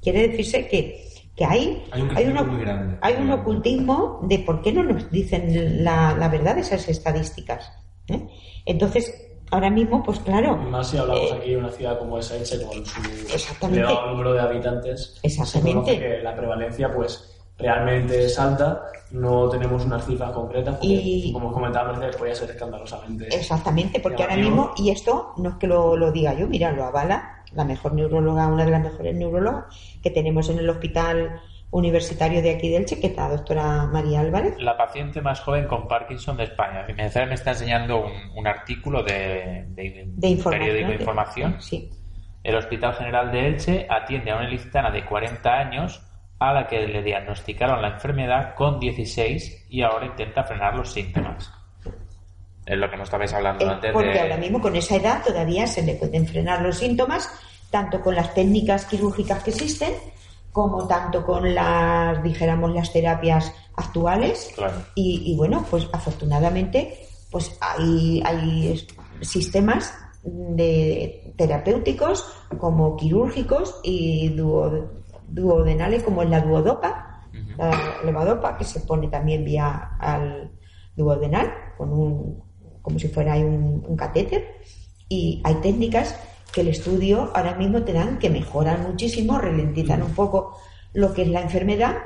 Quiere decirse que, que hay, Hay un hay, un, crecimiento muy grande. hay un ocultismo de por qué no nos dicen la, la verdad de esas estadísticas. ¿eh? Entonces, ahora mismo, pues claro. Más si hablamos eh, aquí de una ciudad como es Elche, con su elevado número de habitantes, Exactamente. se conoce que la prevalencia pues realmente es alta, no tenemos unas cifras concretas, porque, Y- como comentaba Mercedes, podría ser escandalosamente. Exactamente, porque ahora mismo, y esto no es que lo, lo diga yo, mira, lo avala la mejor neuróloga, una de las mejores neurólogas que tenemos en el hospital universitario de aquí de Elche, que es la doctora María Álvarez. La paciente más joven con Parkinson de España. Y Mercedes me está enseñando un, un artículo de, de, De información. periódico de de- información. Sí. El Hospital General de Elche atiende a una ilicitana de 40 años a la que le diagnosticaron la enfermedad con 16 y ahora intenta frenar los síntomas. Es lo que nos estabais hablando Eh, antes porque de... ahora mismo con esa edad todavía se le pueden frenar los síntomas, tanto con las técnicas quirúrgicas que existen, como tanto con las, dijéramos, las terapias actuales. Claro. Y, y bueno, pues afortunadamente, pues hay, hay sistemas de terapéuticos como quirúrgicos y duo- duodenales como es la duodopa, la levodopa que se pone también vía al duodenal con un como si fuera un, un catéter y hay técnicas que el estudio ahora mismo te dan que mejoran muchísimo, ralentizan un poco lo que es la enfermedad,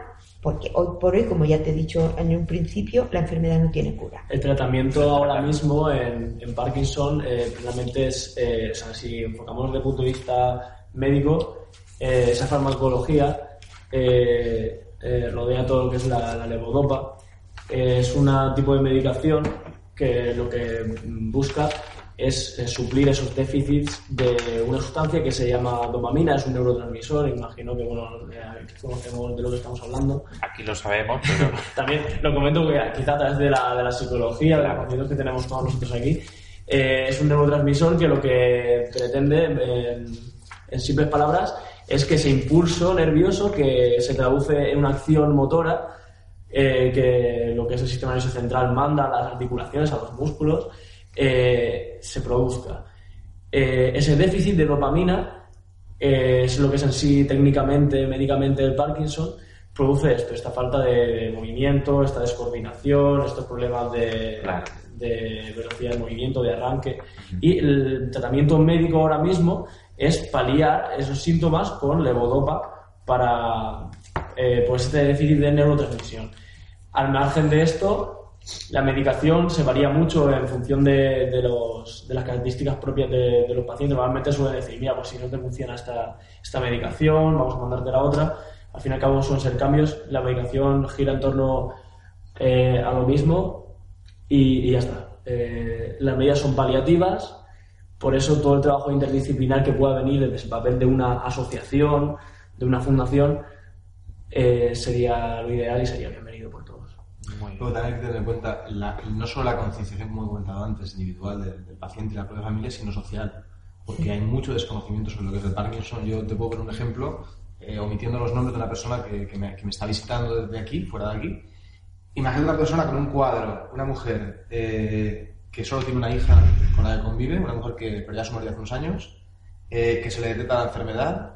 porque hoy por hoy, como ya te he dicho en un principio, la enfermedad no tiene cura. El tratamiento ahora mismo en, en Parkinson eh, realmente es, eh, o sea, si enfocamos desde el punto de vista médico, eh, esa farmacología eh, eh, rodea todo lo que es la, la levodopa. Es un tipo de medicación que lo que busca es suplir esos déficits de una sustancia que se llama dopamina, es un neurotransmisor, imagino que bueno, conocemos de lo que estamos hablando. Aquí lo sabemos, pero... (laughs) También lo comento que quizá a través de la, de la psicología, de los conocimientos que tenemos todos nosotros aquí, eh, es un neurotransmisor que lo que pretende, en, en simples palabras, es que ese impulso nervioso que se traduce en una acción motora, eh, que lo que es el sistema nervioso central manda a las articulaciones, a los músculos, eh, se produzca. Eh, ese déficit de dopamina es lo que es en sí técnicamente, médicamente el Parkinson, produce esto, esta falta de, de movimiento, esta descoordinación, estos problemas de, Claro. de velocidad de movimiento, de arranque. Y el tratamiento médico ahora mismo es paliar esos síntomas con levodopa para eh, pues este déficit de neurotransmisión. Al margen de esto, la medicación se varía mucho en función de, de los- de las características propias de, los pacientes. Normalmente suelen decir, mira, pues si no te funciona esta, esta medicación, vamos a mandarte la otra. Al fin y al cabo suelen ser cambios. La medicación gira en torno eh, a lo mismo y, y ya está. Eh, las medidas son paliativas, por eso todo el trabajo interdisciplinar que pueda venir desde el papel de una asociación, de una fundación, eh, sería lo ideal y sería bienvenido por todos. Muy bien. Luego también hay que tener en cuenta la- no solo la concienciación, como he comentado antes, individual del, del paciente y la propia familia, sino social. Porque hay mucho desconocimiento sobre lo que es el Parkinson. Yo te puedo poner un ejemplo, eh, omitiendo los nombres de una persona que, que me, que me está visitando desde aquí, fuera de aquí. Imagínate una persona con un cuadro, una mujer eh, que solo tiene una hija con la que convive, una mujer que perdió a su marido hace unos años, eh, que se le detecta la enfermedad,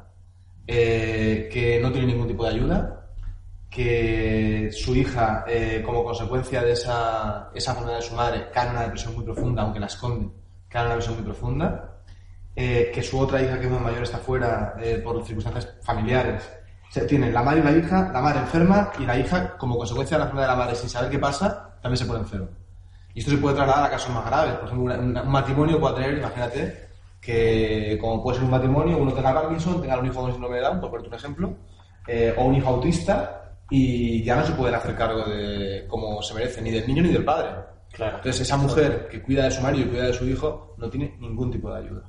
eh, que no tiene ningún tipo de ayuda, que su hija, eh, como consecuencia de esa, enfermedad de su madre, cae en una depresión muy profunda, aunque la esconde, cae en una depresión muy profunda, que su otra hija, que es más mayor, está fuera por circunstancias familiares. O sea, tiene la madre y la hija, la madre enferma y la hija, como consecuencia de la enfermedad de la madre, sin saber qué pasa, también se pone enferma. Y esto se puede trasladar a casos más graves. Por ejemplo, una- un matrimonio puede tener, imagínate, que como puede ser un matrimonio, uno tenga Parkinson, tenga un hijo con síndrome de Down, por ponerte un ejemplo, eh, o un hijo autista, y ya no se pueden hacer cargo de como se merece, ni del niño ni del padre. Claro. Entonces esa mujer que cuida de su marido y cuida de su hijo no tiene ningún tipo de ayuda,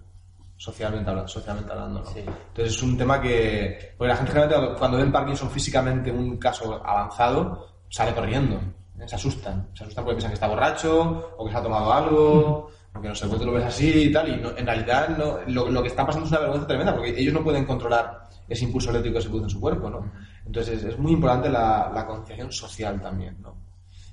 socialmente hablando. Socialmente hablando ¿no? Sí. Entonces es un tema que, porque la gente generalmente cuando- cuando ve el Parkinson físicamente un caso avanzado, sale corriendo. Se asustan, se asustan porque piensan que está borracho o que se ha tomado algo. o que no sé, pues tú lo ves así y tal, y no- en realidad no, lo, lo que está pasando es una vergüenza tremenda, porque ellos no pueden controlar ese impulso eléctrico que se produce en su cuerpo, ¿no? Entonces es muy importante la, la concienciación social también, ¿no?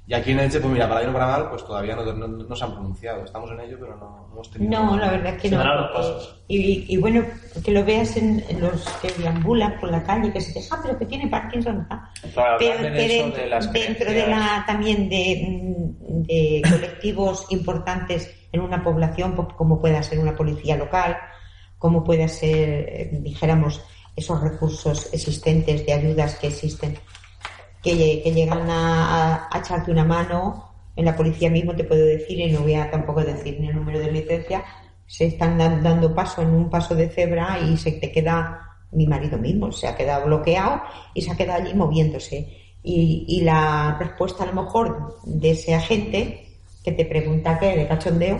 Y aquí en Elche, pues mira, para bien o para mal, pues todavía no, no, no se han pronunciado. Estamos en ello, pero no, no hemos tenido... No, la verdad es que no. darán los pasos. Y, y bueno, que lo veas en, los que deambulan por la calle, que se te ah, pero que tiene Parkinson. ah". Claro, Pero que dentro, de las dentro de creencias. la también de, mm, de colectivos importantes en una población, pues, como pueda ser una policía local, como pueda ser, eh, dijéramos, esos recursos existentes de ayudas que existen, que, lle- que llegan a, a- a echarte una mano. En la policía mismo te puedo decir, y no voy a tampoco decir ni el número de licencia, se están dan- dando paso en un paso de cebra y se te queda mi marido mismo, se ha quedado bloqueado y se ha quedado allí moviéndose. Y, y la respuesta a lo mejor de ese agente que te pregunta qué, de cachondeo,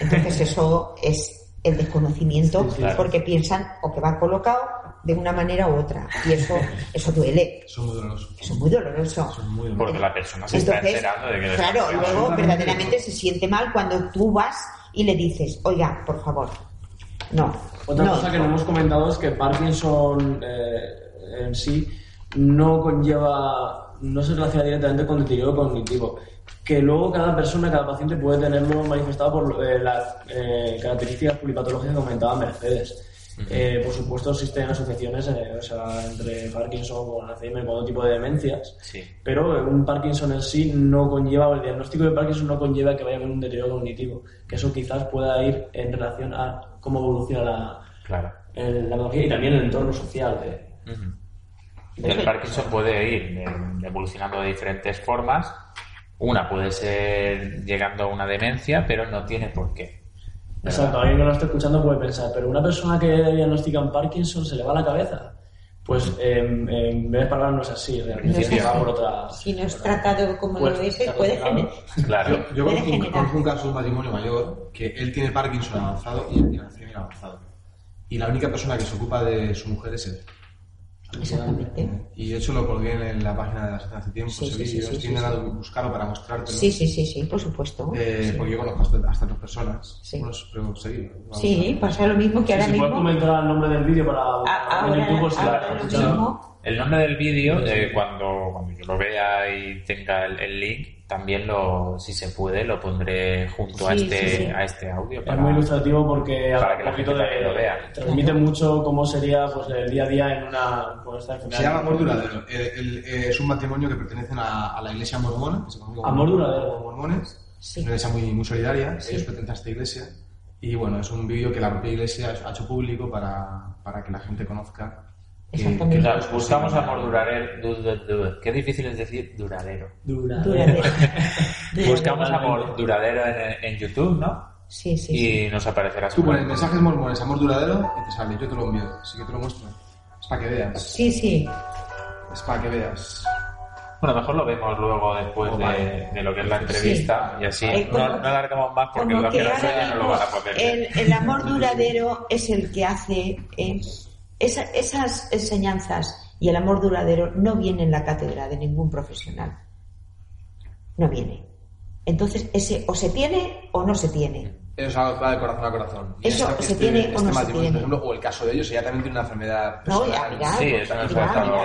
entonces (laughs) eso es el desconocimiento Sí, sí, claro. porque piensan o que va colocado de una manera u otra y eso (laughs) eso duele, Eso es muy doloroso. eso es muy doloroso. Es muy. Porque la persona se está enterando de que... claro, luego verdaderamente se siente mal cuando tú vas y le dices, oiga, por favor, no. Otra no, cosa que no hemos comentado es que Parkinson eh, en sí no conlleva, no se relaciona directamente con deterioro cognitivo, que luego cada persona, cada paciente puede tenerlo manifestado por eh, las eh, características pluripatológicas que comentaba Mercedes. Eh, por supuesto existen asociaciones eh, o sea, entre Parkinson o Alzheimer con otro tipo de demencias, Sí. pero un Parkinson en sí no conlleva, el diagnóstico de Parkinson no conlleva que vaya a haber un deterioro cognitivo, que eso quizás pueda ir en relación a cómo evoluciona la, Claro. el- la tecnología y también el entorno social. De, Ujú. El Parkinson puede ir eh, evolucionando de diferentes formas. Una puede ser llegando a una demencia, pero no tiene por qué. ¿verdad? Exacto, alguien que no lo esté escuchando puede pensar, pero una persona que diagnostican Parkinson se le va la cabeza. Pues em, en vez de palabras no es así, realmente No es va por otra. Si no es tratado como Pues, lo es, está puede generar. Claro. Yo Puede conozco un, generar. conozco un caso de un matrimonio mayor que él tiene Parkinson avanzado y él tiene Alzheimer avanzado. Y la única persona que se ocupa de su mujer es él. Exactamente. Y de hecho lo colgué en la página de la asociación hace tiempo, Sí, ese sí, sí, sí, intentando buscarlo para mostrártelo. Sí, sí, sí, sí, por supuesto. Eh, Porque yo conozco hasta, hasta dos personas. Sí. Bueno, pero seguir. vamos Sí, a- pasa lo mismo que Sí, ahora si puedes mismo. comentar el nombre del vídeo para A- en ahora- YouTube, si ahora la- lo escuchado. mismo. El nombre del vídeo, eh, cuando, cuando yo lo vea y tenga el, el link, también lo, si se puede, lo pondré junto a, Sí, este, sí, sí. a este audio. Es para- muy ilustrativo porque para que un la poquito gente de, lo vea. transmite mucho cómo sería pues, el día a día en una con esta enfermedad. Se llama Amor Duradero. El- el- eh, es un matrimonio que pertenece a, a la iglesia mormona. que se conoce como Amor Duradero. mormones. Sí. Es una iglesia muy, muy solidaria. Sí. Ellos pertenecen a esta iglesia. Y bueno, es un vídeo que la propia iglesia ha hecho público para, para que la gente conozca. Que- Exactamente. que Claro, es buscamos amor duradero. du- du- du- Qué difícil es decir duradero. Duradero. Duradero. (laughs) Buscamos amor duradero en, en YouTube, ¿no? Sí, sí, sí. Y nos aparecerá Tú pones mensajes mormones, amor duradero, y te sale. Yo te lo envío. Así que te lo muestro. Es para que veas. Sí, sí. Es para que veas. Bueno, mejor lo vemos luego después Oh, de, lo que es la entrevista y así Eh, no, como- no alargamos más porque Como los que que no lo van a poder ver. el, el amor duradero es el que hace eh, esa- esas enseñanzas y el amor duradero no viene en la cátedra de ningún profesional. No viene. Entonces, ese o se tiene o no se tiene. Eso es algo va de corazón a corazón. Y Eso se tiene o no se tiene. por ejemplo, o el caso de ellos, ella también tiene una enfermedad No, personal. ya, mira, Sí, mira,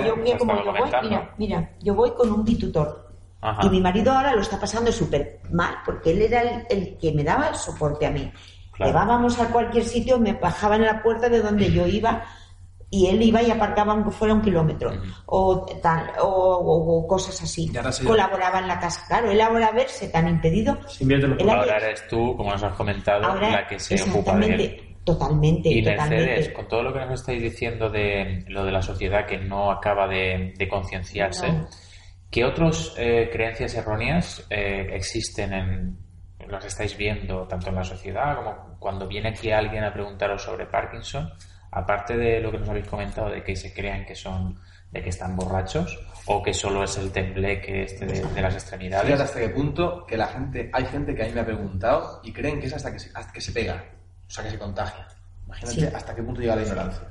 yo, mira como yo voy, mira, mira, yo voy con un bitutor. Ajá. Y mi marido ahora lo está pasando súper mal, porque él era el, el que me daba el soporte a mí. Claro. Llevábamos a cualquier sitio, me bajaba en la puerta de donde yo iba y él iba y aparcaba aunque fuera un kilómetro o tal o, o- o cosas así. Colaboraba en la casa. Claro él ahora a verse tan impedido. Él Ahora eres tú, como nos has comentado, ahora la que se ocupa de él. totalmente Y totalmente. Mercedes, con todo lo que nos estáis diciendo de lo de la sociedad que no acaba de, de concienciarse, No. ¿Qué otras eh, creencias erróneas eh, existen en, las estáis viendo tanto en la sociedad como cuando viene aquí alguien a preguntaros sobre Parkinson? Aparte de lo que nos habéis comentado de que se crean que son de que están borrachos o que solo es el tembleque este de, las extremidades. Fíjate hasta qué punto que la gente, hay gente que a mí me ha preguntado y creen que es hasta que se, hasta que se pega, o sea, que se contagia. Imagínate hasta qué punto llega la ignorancia.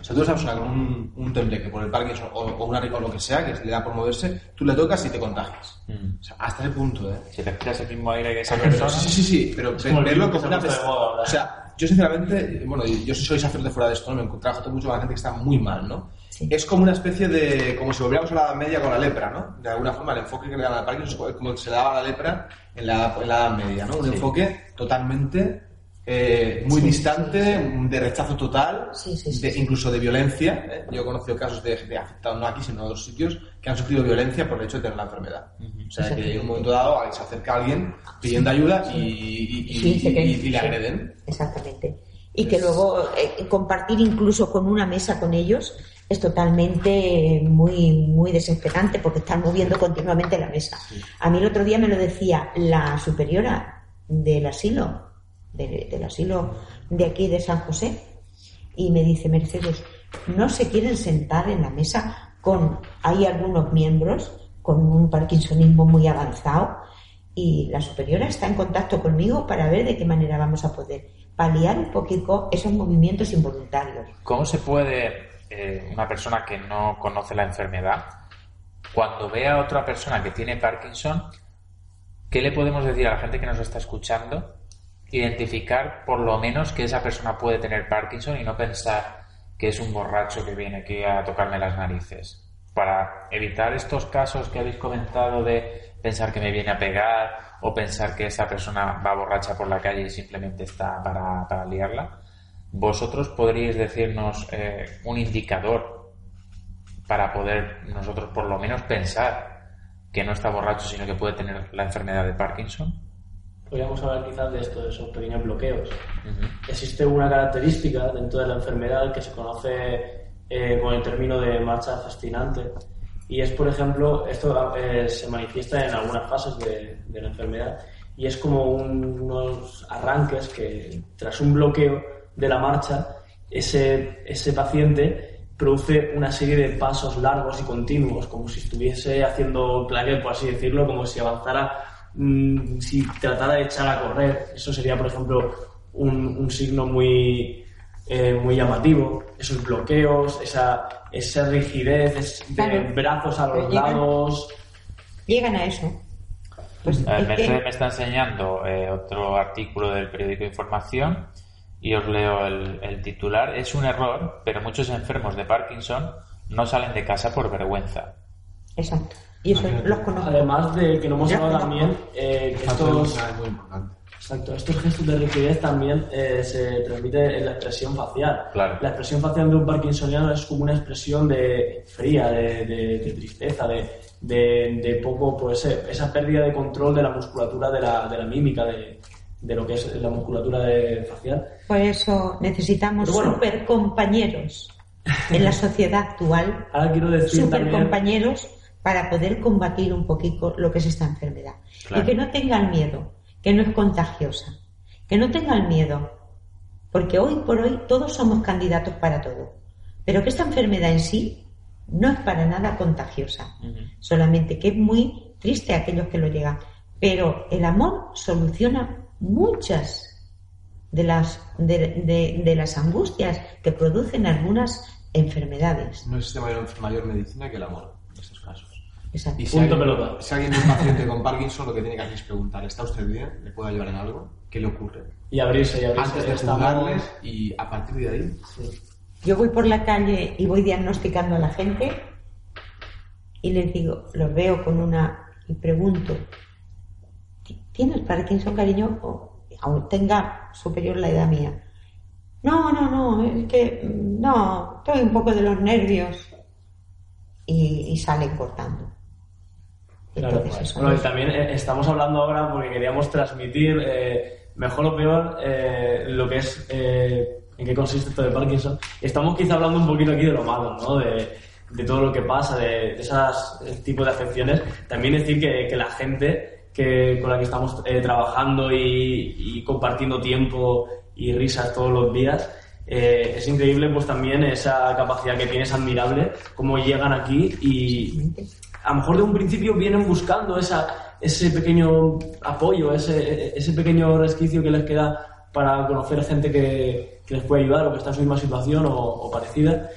O sea, tú eres una con un, un tembleque por el Parkinson o, o, una, o lo que sea, que le da por moverse, tú le tocas y te contagias. Mm. O sea, hasta ese punto, ¿eh? Si respiras el mismo aire que esa persona. sí, sí, sí, pero verlo como una de. O sea, yo sinceramente, bueno, yo soy sacerdote fuera de esto, ¿no? me trabajo mucho con la gente que está muy mal, ¿no? Sí. Es como una especie de, como si volviéramos a la Edad Media con la lepra, ¿no? De alguna forma, el enfoque que le dan al Parkinson es como se le daba a la lepra en la, en la Edad Media, ¿no? Un Sí. enfoque totalmente eh, muy Sí, distante, sí, de rechazo total, Sí, sí, sí, de- sí. incluso de violencia. ¿eh? Yo he conocido casos de gente afectados no aquí, sino en otros sitios, que han sufrido violencia por el hecho de tener la enfermedad. O sea, que en un momento dado se acerca alguien pidiendo ayuda y, y- y- Sí, se y- creen, y le sí. agreden. Exactamente. Y que luego eh, compartir incluso con una mesa con ellos es totalmente muy, muy desesperante porque están moviendo continuamente la mesa. A mí el otro día me lo decía la superiora del asilo, de- del asilo de aquí de San José, y me dice Mercedes, no se quieren sentar en la mesa con, hay algunos miembros con un parkinsonismo muy avanzado y la superiora está en contacto conmigo para ver de qué manera vamos a poder paliar un poquito esos movimientos involuntarios. ¿Cómo se puede eh, una persona que no conoce la enfermedad, cuando ve a otra persona que tiene Parkinson, qué le podemos decir a la gente que nos está escuchando? Identificar por lo menos que esa persona puede tener Parkinson y no pensar que es un borracho que viene aquí a tocarme las narices. Para evitar estos casos que habéis comentado de pensar que me viene a pegar o pensar que esa persona va borracha por la calle y simplemente está para, para liarla, ¿Vosotros podríais decirnos eh, un indicador para poder nosotros por lo menos pensar que no está borracho, sino que puede tener la enfermedad de Parkinson? Podríamos hablar quizás de esto, de esos pequeños bloqueos. Ujú. Existe una característica dentro de la enfermedad que se conoce eh, con el término de marcha fascinante. Y es, por ejemplo, esto eh, se manifiesta en algunas fases de, de la enfermedad y es como un- unos arranques que tras un bloqueo de la marcha, ese, ese paciente produce una serie de pasos largos y continuos, como si estuviese haciendo claquet, por así decirlo, como si avanzara, mm, si tratara de echar a correr. Eso sería, por ejemplo, un, un signo muy, eh, muy llamativo. Esos bloqueos, esa, esa rigidez es- de Claro. brazos a los llegan- lados. Llegan a eso. Pues que- Mercedes me está enseñando eh, otro artículo del periódico Información y os leo el, el titular. Es un error, pero muchos enfermos de Parkinson no salen de casa por vergüenza. Exacto. Y eso los conozco. Además de que no hemos Ya hablado también, eh, que estos, muy importante. Exacto, estos gestos de rigidez también eh, se transmite en la expresión facial. Claro. La expresión facial de un parkinsoniano es como una expresión de fría, de, de- de tristeza, de, de, de poco, pues eh, esa pérdida de control de la musculatura de la, de la mímica, de, de lo que es la musculatura de- facial. Por eso necesitamos bueno. super compañeros en la sociedad actual, (laughs) Ahora quiero decir super también... compañeros para poder combatir un poquito lo que es esta enfermedad. Claro. Y que no tengan miedo, que no es contagiosa, que no tengan miedo, porque hoy por hoy todos somos candidatos para todo, pero que esta enfermedad en sí no es para nada contagiosa, solamente que es muy triste a aquellos que lo llegan, pero el amor soluciona muchas de las, de, de- de las angustias que producen algunas enfermedades. No existe mayor, mayor medicina que el amor en estos casos. Exacto. Y si Punto alguien, pelota. si alguien es un paciente con Parkinson, lo que tiene que hacer es preguntar, ¿está usted bien? ¿Le puedo ayudar en algo? ¿Qué le ocurre? Y abrirse, y abrirse. Antes de juzgarles y a partir de ahí... Sí. Yo voy por la calle y voy diagnosticando a la gente y les digo, los veo con una y pregunto, ¿tienes Parkinson, cariño? O, aún tenga superior la edad mía. No, no, no, es que mm, no, estoy un poco de los nervios. Y, y salen cortando. Claro, Entonces, bueno, no y también eh, estamos hablando ahora porque queríamos transmitir, eh, mejor o peor, eh, lo que es, eh, en qué consiste esto de Parkinson. Estamos quizá hablando un poquito aquí de lo malo, ¿no? De, de todo lo que pasa, de, esas tipos de afecciones, también decir que, que la gente que, con la que estamos eh, trabajando y, y, compartiendo tiempo y risas todos los días, eh, es increíble pues también esa capacidad que tienes admirable, cómo llegan aquí y a lo mejor de un principio vienen buscando esa, ese pequeño apoyo, ese, ese pequeño resquicio que les queda para conocer gente que, que les puede ayudar o que está en su misma situación o, parecida.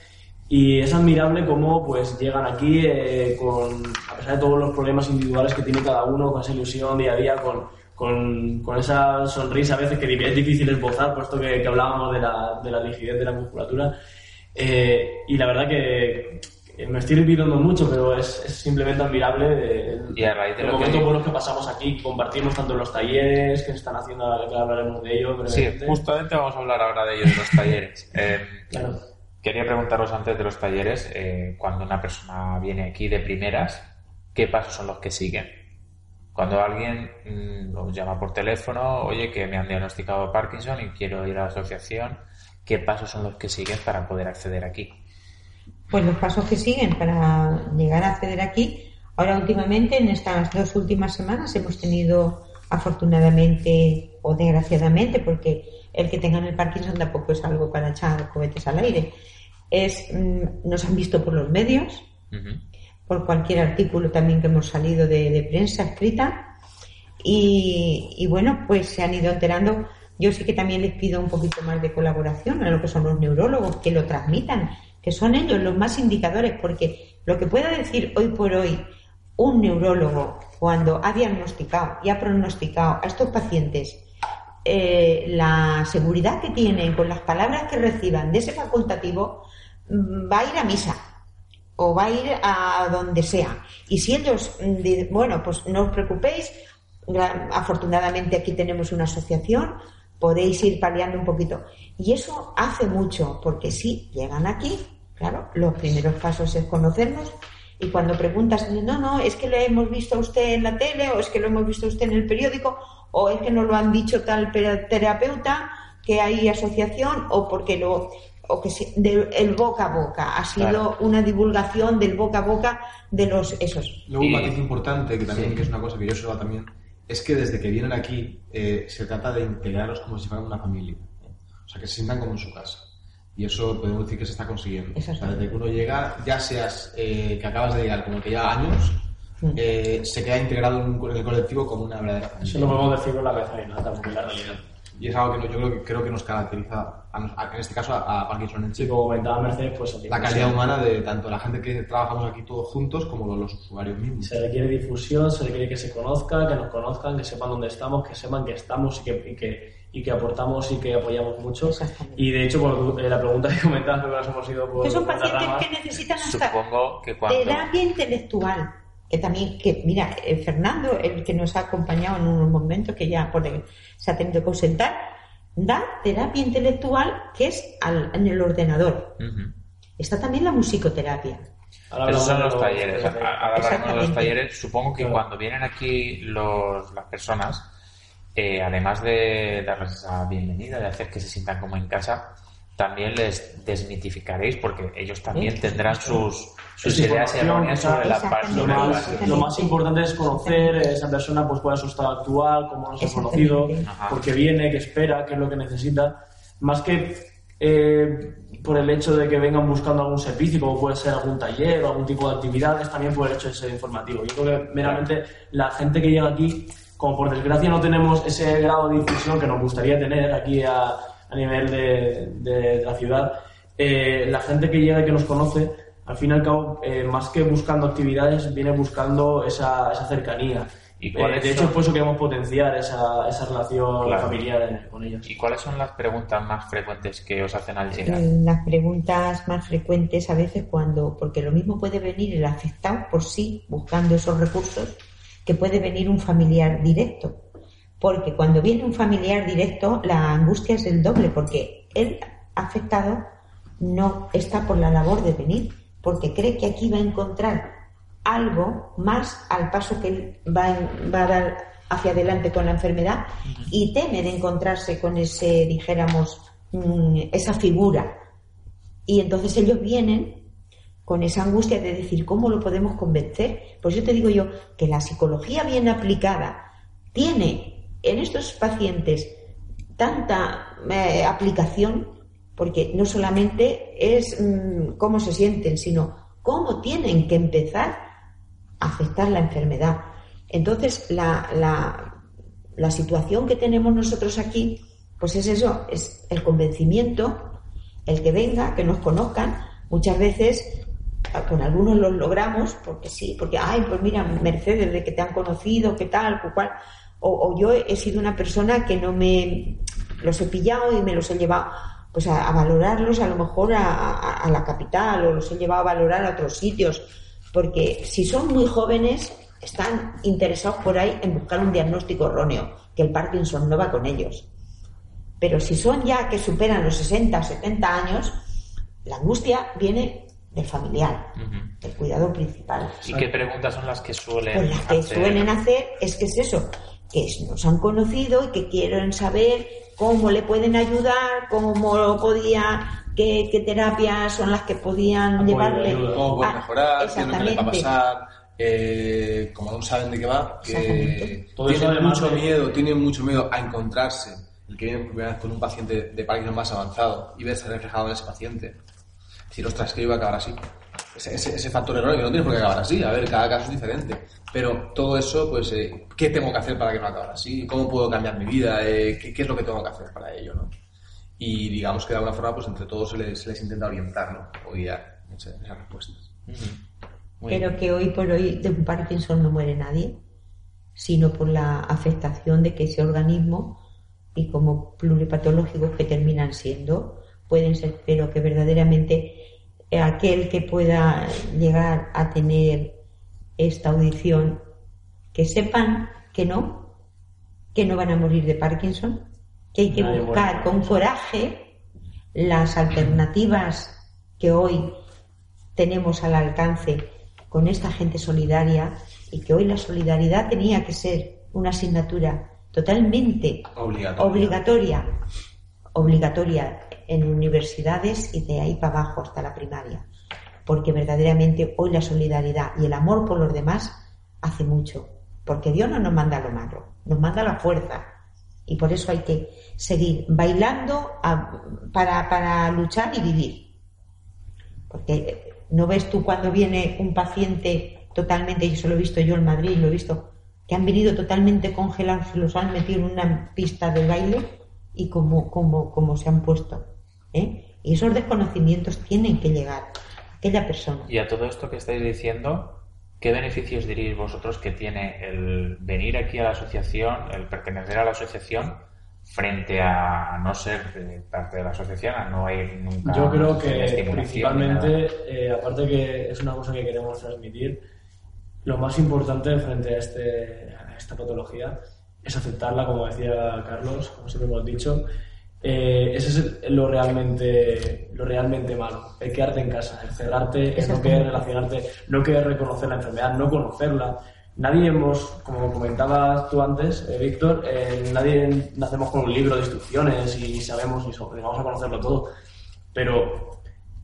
Y es admirable cómo pues llegan aquí eh, con, a pesar de todos los problemas individuales que tiene cada uno, con esa ilusión día a día, con, con, con esa sonrisa a veces que es difícil esbozar, puesto que, que hablábamos de la, de la rigidez de la musculatura. Eh, y la verdad que me estoy repitiendo mucho, pero es, es simplemente admirable el, y a raíz de el lo momento que... buenos que pasamos aquí, compartimos tanto los talleres que se están haciendo, ahora que hablaremos de ello. Sí, justamente vamos a hablar ahora de ello, de los talleres. (laughs) Eh, Claro. Quería preguntaros antes de los talleres, eh, cuando una persona viene aquí de primeras, ¿qué pasos son los que siguen? Cuando alguien mm, os llama por teléfono, oye, que me han diagnosticado Parkinson y quiero ir a la asociación, ¿qué pasos son los que siguen para poder acceder aquí? Pues los pasos que siguen para llegar a acceder aquí. Ahora últimamente, en estas dos últimas semanas, hemos tenido afortunadamente o desgraciadamente, porque el que tengan el Parkinson tampoco es algo para echar cohetes al aire. Es, mm, nos han visto por los medios, por cualquier artículo también que hemos salido de, de prensa escrita y, y bueno, pues se han ido enterando. Yo sí que también les pido un poquito más de colaboración a lo que son los neurólogos, que lo transmitan, que son ellos los más indicadores, porque lo que pueda decir hoy por hoy un neurólogo cuando ha diagnosticado y ha pronosticado a estos pacientes eh, la seguridad que tienen con las palabras que reciban de ese facultativo, mm, va a ir a misa o va a ir a donde sea. Y si ellos, mm, di- bueno, pues no os preocupéis, afortunadamente aquí tenemos una asociación, podéis ir paliando un poquito. Y eso hace mucho, porque si llegan aquí, claro, los primeros pasos es conocernos. Y cuando preguntas, no, no, es que lo hemos visto a usted en la tele, o es que lo hemos visto a usted en el periódico, o es que nos lo han dicho tal terapeuta, que hay asociación, o porque lo, o que se- de- el boca a boca, ha sido Claro. una divulgación del boca a boca de los esos. Luego un matiz importante, que también Sí. que es una cosa que yo observo también, es que desde que vienen aquí eh, se trata de integrarlos como si fueran una familia. O sea, que se sientan como en su casa. Y eso podemos decir que se está consiguiendo. O sea, desde que uno llega, ya seas eh, que acabas de llegar como que ya años, eh, se queda integrado en, un- en el colectivo como una verdadera familia. Eso no podemos decir con la cabeza ni nada, porque es la realidad. Y es algo que no- yo creo que, creo que nos caracteriza, a a- en este caso, a, a Parkinson en Sí, como comentaba Mercedes, pues La calidad humana de tanto la gente que trabajamos aquí todos juntos como los usuarios mismos. Se requiere difusión, se requiere que se conozca, que nos conozcan, que sepan dónde estamos, que sepan que estamos y que, y que, y que aportamos y que apoyamos mucho. Y de hecho, por eh, la pregunta que comentabas, creo que nos hemos ido por, Que son pacientes ramas. que necesitan hasta Supongo que cuando... terapia intelectual. Que también, que mira, eh, Fernando, el que nos ha acompañado en unos momentos que ya por el- se ha tenido que ausentar, da terapia intelectual que es al- en el ordenador. Ujú. Está también la musicoterapia. Esos son hablamos los talleres. Ahora hablaremos de los talleres. Supongo que Claro. cuando vienen aquí los, las personas, eh, además de darles esa bienvenida, de hacer que se sientan como en casa, también les desmitificaréis porque ellos también Sí, tendrán sus, sus ideas erróneas sobre la parte Lo la lo más importante es conocer esa persona, pues cuál es su estado actual, cómo nos ha conocido, por qué viene, qué espera, qué es lo que necesita. Más que eh, por el hecho de que vengan buscando algún servicio, como puede ser algún taller o algún tipo de actividades, también por el hecho de ser informativo. Yo creo que meramente la gente que llega aquí, como por desgracia no tenemos ese grado de difusión que nos gustaría tener aquí a, a nivel de, de la ciudad, eh, la gente que llega y que nos conoce, al fin y al cabo, eh, más que buscando actividades, viene buscando esa, esa cercanía. ¿Y Eh, de hecho, por eso queremos potenciar esa, esa relación Claro. familiar eh, con ellos. ¿Y cuáles son las preguntas más frecuentes que os hacen al llegar? Las preguntas más frecuentes a veces cuando, porque lo mismo puede venir el afectado por sí buscando esos recursos, que puede venir un familiar directo. Porque cuando viene un familiar directo, la angustia es el doble, porque el afectado no está por la labor de venir, porque cree que aquí va a encontrar algo más al paso que él va, va a dar hacia adelante con la enfermedad y teme de encontrarse con ese, dijéramos, mm, esa figura. Y entonces ellos vienen con esa angustia de decir cómo lo podemos convencer. Pues yo te digo yo que la psicología bien aplicada tiene en estos pacientes tanta eh, aplicación, porque no solamente es mm, cómo se sienten, sino cómo tienen que empezar a afectar la enfermedad. Entonces, la, la, la situación que tenemos nosotros aquí, pues es eso, es el convencimiento, el que venga, que nos conozcan. Muchas veces con algunos los logramos, porque sí, porque, ay, pues mira, Mercedes, de que te han conocido, qué tal, cual. O, yo he sido una persona que no me los he pillado y me los he llevado pues a, valorarlos a lo mejor a, a, a, la capital o los he llevado a valorar a otros sitios, porque si son muy jóvenes están interesados por ahí en buscar un diagnóstico erróneo, que el Parkinson no va con ellos. Pero si son ya que superan los 60 o 70 años, la angustia viene del familiar, uh -huh. del cuidador principal. ¿Y qué preguntas son las que suelen pues las que hacer? suelen hacer es que es eso, que nos han conocido y que quieren saber cómo le pueden ayudar, cómo lo podía, qué, qué terapias son las que podían Apoyo, llevarle ayuda. cómo puede mejorar, qué es lo que le va a pasar, eh, como no saben de qué va, que tienen mucho de- miedo, tienen mucho miedo a encontrarse, el que viene por primera vez con un paciente de Parkinson más avanzado y verse reflejado en ese paciente. Decir, ostras, que iba a acabar así. Ese, ese, ese factor error que no tiene por qué acabar así, a ver, cada caso es diferente. Pero todo eso, pues, eh, ¿qué tengo que hacer para que no acabe así? ¿Cómo puedo cambiar mi vida? Eh, ¿qué, qué es lo que tengo que hacer para ello? ¿no? Y digamos que de alguna forma, pues entre todos se les, se les intenta orientar ¿no? o guiar en esas esas respuestas. Pero bien. que hoy por hoy de un Parkinson no muere nadie, sino por la afectación de que ese organismo y como pluripatológicos que terminan siendo, pueden ser, pero que verdaderamente aquel que pueda llegar a tener esta audición, que sepan que no, que no van a morir de Parkinson, que hay que buscar con coraje las alternativas que hoy tenemos al alcance con esta gente solidaria y que hoy la solidaridad tenía que ser una asignatura totalmente obligatoria, obligatoria en universidades y de ahí para abajo hasta la primaria, porque verdaderamente hoy la solidaridad y el amor por los demás hace mucho, porque Dios no nos manda lo malo, nos manda la fuerza y por eso hay que seguir bailando para, para luchar y vivir. Porque no ves tú cuando viene un paciente totalmente, y eso lo he visto yo en Madrid, lo he visto, que han venido totalmente congelados, los han metido en una pista de baile y como, como, como se han puesto. ¿Eh? Y esos desconocimientos tienen que llegar a aquella persona. Y a todo esto que estáis diciendo, ¿qué beneficios diréis vosotros que tiene el venir aquí a la asociación, el pertenecer a la asociación, frente a no ser parte de la asociación, a no ir nunca Yo creo que principalmente, eh, aparte que es una cosa que queremos transmitir, lo más importante frente a, este, a esta patología es aceptarla, como decía Carlos, como siempre hemos dicho. Eh, ese es lo realmente, lo realmente malo, el quedarte en casa, el cerrarte, el no querer relacionarte, no querer reconocer la enfermedad, no conocerla. Nadie hemos, como comentabas tú antes, eh, Víctor, eh, nadie nacemos con un libro de instrucciones y sabemos y so- y vamos a conocerlo todo. Pero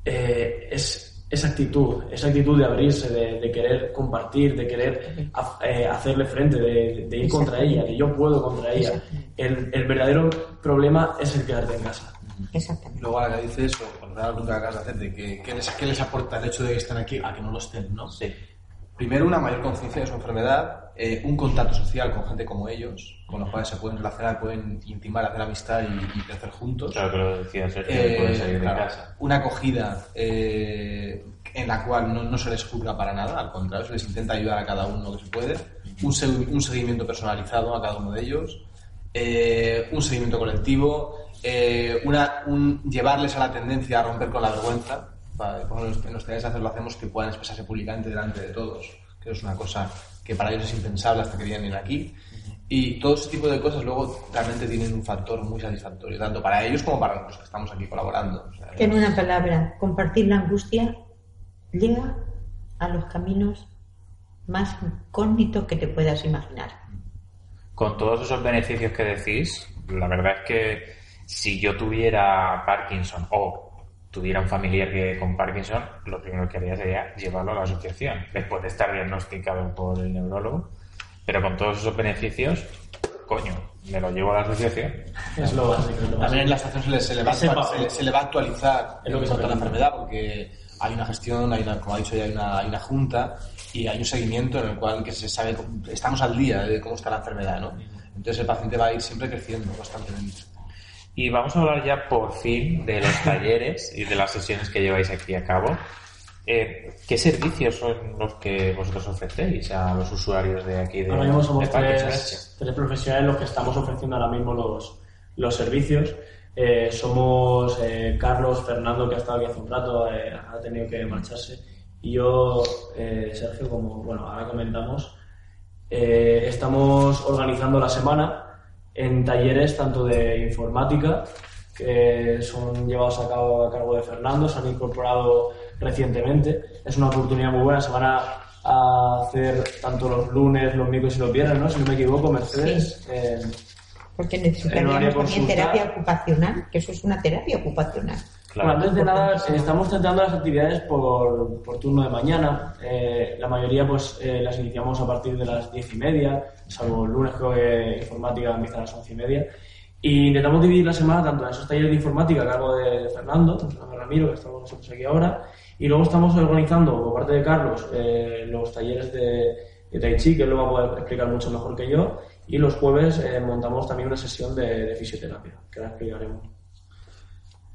eh, es esa actitud, esa actitud de abrirse, de, de querer compartir, de querer ha- eh, hacerle frente, de, de ir contra ella, de yo puedo contra ella. El, el verdadero problema es el quedarte en casa. Exactamente. Luego ahora que dices eso, cuando te das cuenta que acabas de hacer, de que, ¿qué, les, qué les aporta el hecho de que estén aquí a que no lo estén, ¿no? Sí. Primero, una mayor conciencia de su enfermedad, eh, un contacto social con gente como ellos, con los cuales se pueden relacionar, pueden intimar, hacer amistad y, y crecer juntos. Claro que lo decía Sergio, Eh, pueden salir de claro, casa. Una acogida eh, en la cual no, no se les juzga para nada, al contrario, se les intenta ayudar a cada uno que se puede. Un, se- un seguimiento personalizado a cada uno de ellos. eh, un seguimiento colectivo. eh, una, un, llevarles a la tendencia a romper con la vergüenza. Para, por ejemplo, en los talleres de hacer lo hacemos que puedan expresarse públicamente delante de todos, que es una cosa que para ellos es impensable hasta que vienen aquí. Y todo ese tipo de cosas luego realmente tienen un factor muy satisfactorio, tanto para ellos como para nosotros que estamos aquí colaborando. O sea, Que en una palabra, compartir la angustia llega a los caminos más incógnitos que te puedas imaginar. Con todos esos beneficios que decís, la verdad es que si yo tuviera Parkinson o tuviera un familiar que con Parkinson, lo primero que haría sería llevarlo a la asociación, después de estar diagnosticado por el neurólogo. Pero con todos esos beneficios, coño, me lo llevo a la asociación. Es lo básico. es lo También en la estación se le, se le va, se, le- se le va a actualizar Es lo que a la enfermedad porque hay una gestión, hay una, como ha dicho ya, hay una, hay una junta y hay un seguimiento en el cual que se sabe, estamos al día de cómo está la enfermedad, ¿no? Entonces el paciente va a ir siempre creciendo constantemente. Y vamos a hablar ya por fin de los (laughs) talleres y de las sesiones que lleváis aquí a cabo. Eh, ¿Qué servicios son los que vosotros ofrecéis a los usuarios de aquí de, Ahora mismo somos de tres, tres profesionales los que estamos ofreciendo ahora mismo los, los servicios. Eh, somos eh, Carlos, Fernando, que ha estado aquí hace un rato, ha tenido que marcharse, y yo, eh, Sergio, como bueno, ahora comentamos, estamos organizando la semana en talleres tanto de informática, que son llevados a cabo a cargo de Fernando, se han incorporado recientemente. Es una oportunidad muy buena, se van a, a hacer tanto los lunes, los miércoles y los viernes, ¿no? Si no me equivoco, Mercedes. Eh, Porque horario también terapia ocupacional, que eso es una terapia ocupacional. Claro. Bueno, antes de nada, eh, estamos tratando las actividades por, por turno de mañana. Eh, la mayoría pues eh, las iniciamos a partir de las diez y media, salvo el lunes creo que informática empieza a las once y media. Y intentamos dividir la semana tanto en esos talleres de informática a cargo de Fernando, Fernando Ramiro, que estamos nosotros aquí ahora, y luego estamos organizando, por parte de Carlos, eh, los talleres de, de Tai Chi, que él lo va a poder explicar mucho mejor que yo, y los jueves eh, montamos también una sesión de, de fisioterapia, que ahora explicaremos.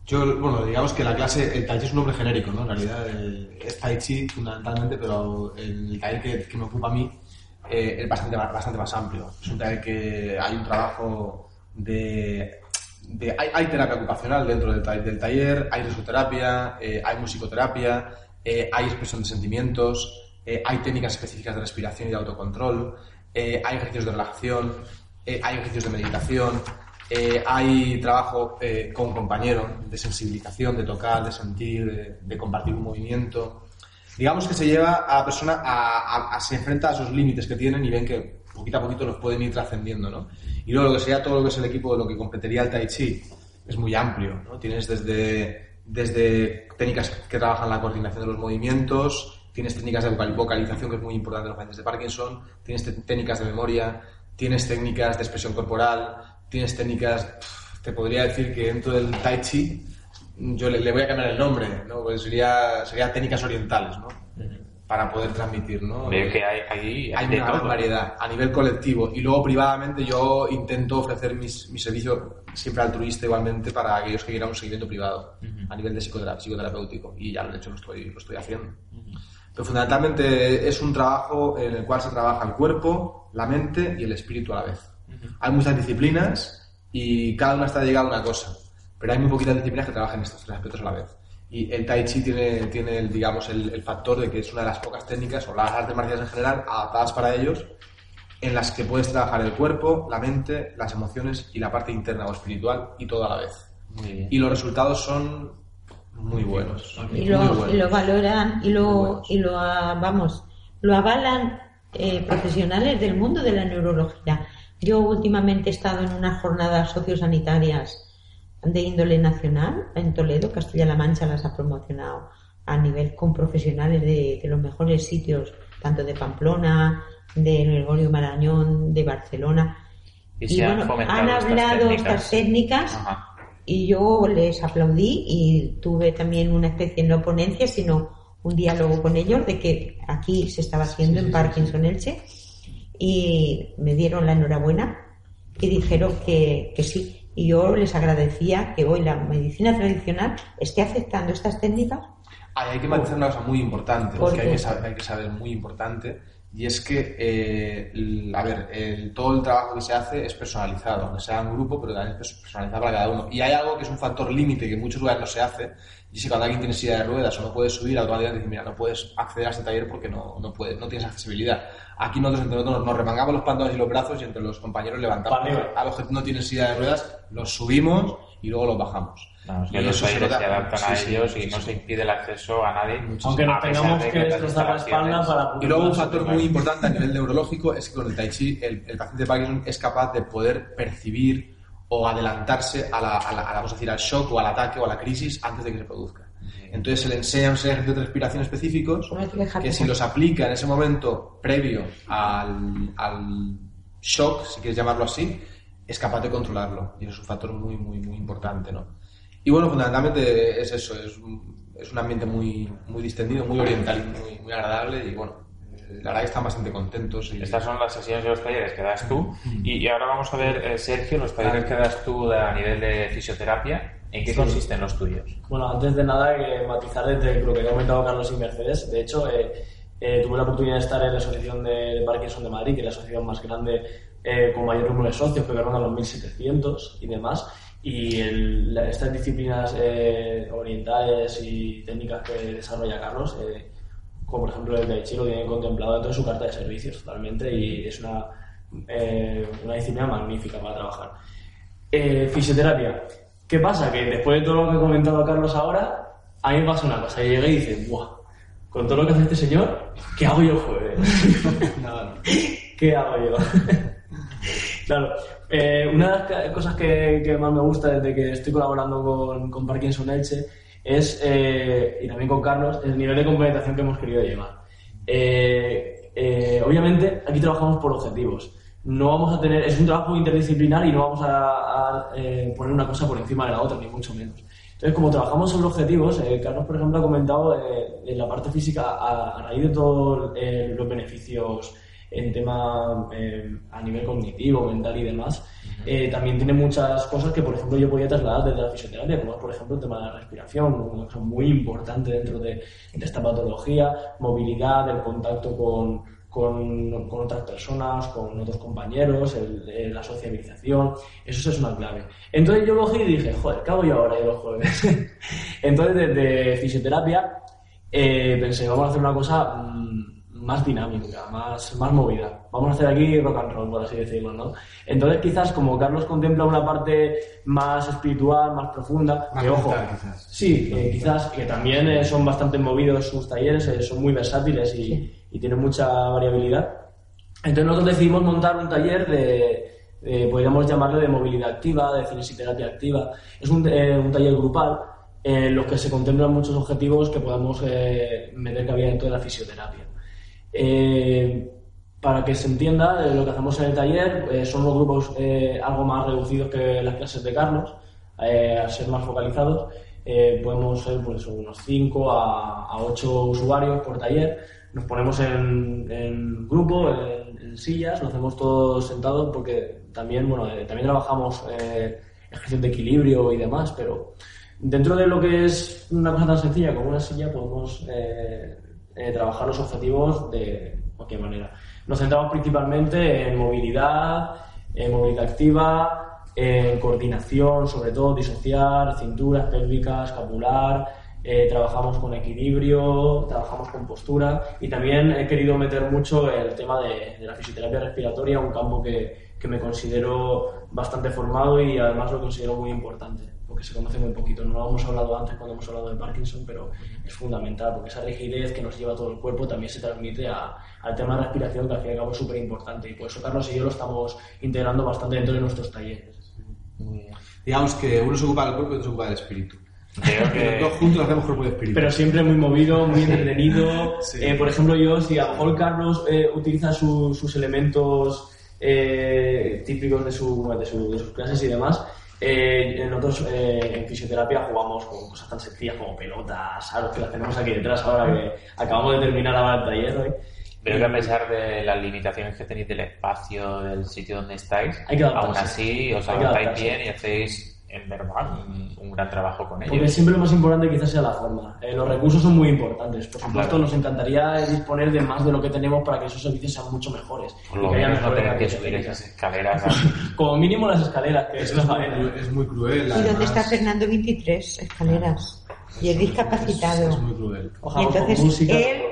Yo, bueno, digamos que la clase, el Tai Chi es un nombre genérico, ¿no? En realidad eh, es Tai Chi fundamentalmente, pero el taller que, me ocupa a mí eh, es bastante, bastante más amplio. Es un taller que hay un trabajo de... hay, terapia ocupacional dentro del, del taller, hay risoterapia, eh, hay musicoterapia, eh, hay expresión de sentimientos, eh, hay técnicas específicas de respiración y de autocontrol, hay ejercicios de relajación, hay ejercicios de meditación, eh, hay trabajo eh, con compañero de sensibilización, de tocar, de sentir, de, de compartir un movimiento. Digamos que se lleva a la persona a, a- a- se enfrenta a esos límites que tienen y ven que poquito a poquito los pueden ir trascendiendo, ¿no? Y luego lo que sería todo lo que es el equipo de lo que completaría el Tai Chi es muy amplio, ¿no? Tienes desde, desde técnicas que trabajan la coordinación de los movimientos, tienes técnicas de vocal- vocalización que es muy importante en los pacientes de Parkinson, tienes técnicas de memoria, tienes técnicas de expresión corporal, tienes técnicas, te podría decir que dentro del Tai Chi yo le, le voy a cambiar el nombre, ¿no? Pues sería, sería técnicas orientales, ¿no? Para poder transmitir, ¿no? Veo que hay, hay, hay de una gran variedad a nivel colectivo y luego privadamente yo intento ofrecer mis, mi servicio siempre altruista igualmente para aquellos que quieran un seguimiento privado a nivel de psicotera- psicoterapéutico y ya de hecho lo estoy, lo estoy haciendo. Pero fundamentalmente es un trabajo en el cual se trabaja el cuerpo, la mente y el espíritu a la vez. Hay muchas disciplinas y cada una está dedicada a una cosa, pero hay muy poquitas disciplinas que trabajan estos tres aspectos a la vez. Y el Tai Chi tiene, tiene el, digamos, el, el factor de que es una de las pocas técnicas, o las artes marciales en general, adaptadas para ellos, en las que puedes trabajar el cuerpo, la mente, las emociones y la parte interna o espiritual y todo a la vez. Muy bien. Y los resultados son muy buenos. y muy lo, buenos. y lo valoran y Muy lo, y lo ah, vamos lo avalan eh, profesionales del mundo de la neurología. Yo últimamente he estado en unas jornadas sociosanitarias de índole nacional en Toledo, Castilla-La Mancha las ha promocionado a nivel con profesionales de, de los mejores sitios, tanto de Pamplona, de Gregorio Marañón, de Barcelona. Y se han fomentado han estas hablado técnicas. estas técnicas y yo les aplaudí y tuve también una especie no ponencia, sino un diálogo con ellos de que aquí se estaba haciendo en Parkinson Elche y me dieron la enhorabuena y dijeron que, que sí. Y yo les agradecía que hoy la medicina tradicional esté aceptando estas técnicas. Ahí hay que matizar una cosa muy importante, ¿Por que hay qué? que, saber, hay que saber muy importante, y es que, eh, el- a ver, el- todo el trabajo que se hace es personalizado, aunque sea un grupo, pero también es personalizado para cada uno. Y hay algo que es un factor límite que en muchos lugares no se hace, y que cuando alguien tiene silla de ruedas o no puede subir, automáticamente dice, mira, no puedes acceder a este taller porque no, no, puedes, no tienes accesibilidad. Aquí nosotros entre nosotros nos remangamos los pantalones y los brazos y entre los compañeros levantamos. A los que no tienen silla de ruedas, los subimos y luego los bajamos. Vamos, Y los eso se se, adaptan sí, a sí, ellos sí, y sí, no sí. se impide el acceso a nadie. Aunque nos tengamos que las destrozar la espalda para Y luego un factor muy importante a nivel neurológico es que con el Tai Chi el, el paciente de Parkinson es capaz de poder percibir o adelantarse a la, a la- a la- vamos a decir, al shock o al ataque o a la crisis antes de que se produzca. Entonces se le enseña un ejercicios de respiración específicos que si los aplica en ese momento previo al, al shock, si quieres llamarlo así, es capaz de controlarlo. Y eso es un factor muy, muy, muy importante, ¿no? Y bueno, fundamentalmente es eso, es un, es un ambiente muy, muy distendido, muy oriental y muy, muy agradable y bueno, la verdad que están bastante contentos. Y... Estas son las sesiones de los talleres que das tú. Y, ahora vamos a ver, eh, Sergio, los talleres que das tú a nivel de fisioterapia. ¿En qué consisten los tuyos? Bueno, antes de nada, que matizar desde lo que ha comentado Carlos y Mercedes. De hecho, eh, eh, tuve la oportunidad de estar en la Asociación de Parkinson de Madrid, que es la asociación más grande con mayor número de socios, que a los 1.700 y demás. Y estas disciplinas orientales y técnicas que desarrolla Carlos como por ejemplo el de Chile, lo tienen contemplado dentro de su carta de servicios totalmente y es una, eh, una disciplina magnífica para trabajar. Eh, fisioterapia. ¿Qué pasa? Que después de todo lo que ha comentado Carlos ahora, a mí me pasa una cosa. Y llegué y dice, ¡buah! Con todo lo que hace este señor, ¿qué hago yo jueves? (laughs) no, ¿Qué hago yo? Claro, eh, una de las cosas que, más me gusta desde que estoy colaborando con, con Parkinson Elche es, eh, y también con Carlos, el nivel de complementación que hemos querido llevar. Eh, eh, obviamente, aquí trabajamos por objetivos. No vamos a tener, es un trabajo interdisciplinar y no vamos a, poner una cosa por encima de la otra, ni mucho menos. Entonces, como trabajamos sobre objetivos, Carlos, por ejemplo, ha comentado en la parte física, a, raíz de todos los beneficios en tema a nivel cognitivo, mental y demás, eh, también tiene muchas cosas que, por ejemplo, yo podía trasladar desde la fisioterapia, como por ejemplo el tema de la respiración, una cosa muy importante dentro de, esta patología, movilidad, el contacto con, con, con, otras personas, con otros compañeros, el, la sociabilización, eso es una clave. Entonces yo cogí y dije, joder, ¿qué hago yo ahora yo los jueves? (laughs) Entonces desde fisioterapia eh, pensé, vamos a hacer una cosa... Mm, más dinámica, más, más movida. Vamos a hacer aquí rock and roll, por así decirlo, ¿no? Entonces, quizás como Carlos contempla una parte más espiritual, más profunda, que ojo, quizás. sí, eh, quizás que también eh, son bastante movidos sus talleres, eh, son muy versátiles y, y, tienen mucha variabilidad. Entonces, nosotros decidimos montar un taller de, podríamos llamarle de movilidad activa, de cinesiterapia activa. Es un, un taller grupal en los que se contemplan muchos objetivos que podamos meter cabida dentro de la fisioterapia. Eh, para que se entienda, eh, lo que hacemos en el taller eh, son los grupos algo más reducidos que las clases de Carlos, a ser más focalizados. podemos ser pues, unos 5 a, 8 usuarios por taller. Nos ponemos en, grupo, en, sillas, lo hacemos todos sentados porque también, bueno, también trabajamos ejercicios de equilibrio y demás, pero dentro de lo que es una cosa tan sencilla como una silla podemos eh, trabajar los objetivos de cualquier manera. Nos centramos principalmente en movilidad, en movilidad activa, en coordinación, sobre todo disociar, cinturas pélvicas, escapular, eh, trabajamos con equilibrio, trabajamos con postura y también he querido meter mucho el tema de, de la fisioterapia respiratoria, un campo que, que, me considero bastante formado y además lo considero muy importante porque se conoce muy poquito. No lo hemos hablado antes cuando hemos hablado de Parkinson, pero es fundamental, porque esa rigidez que nos lleva todo el cuerpo también se transmite al tema de respiración, que al fin y al cabo es súper importante. Y por eso Carlos y yo lo estamos integrando bastante dentro de nuestros talleres. Digamos que uno se ocupa del cuerpo y otro se ocupa del espíritu. Creo que... Los dos juntos hacemos cuerpo y espíritu. Pero siempre muy movido, muy entretenido. Eh, por ejemplo, yo, si a lo mejor Carlos eh, utiliza sus elementos eh, típicos de, su, de, sus clases y demás, eh, nosotros eh, en fisioterapia jugamos con cosas tan sencillas como pelotas, algo que las tenemos aquí detrás ahora que acabamos de terminar ahora el taller hoy. Pero que a pesar de las limitaciones que tenéis del espacio, del sitio donde estáis, aún así os adaptáis bien y hacéis en verdad un, gran trabajo con ellos. Porque siempre lo más importante quizás sea la forma. Eh, los recursos son muy importantes. Por supuesto, nos encantaría disponer de más de lo que tenemos para que esos servicios sean mucho mejores. Por lo menos no tener que subir esas escaleras. (laughs) Como mínimo las escaleras, que es, es, muy cruel. ¿Y dónde está Fernando 23? Escaleras. Y es discapacitado. Es muy cruel. y entonces él,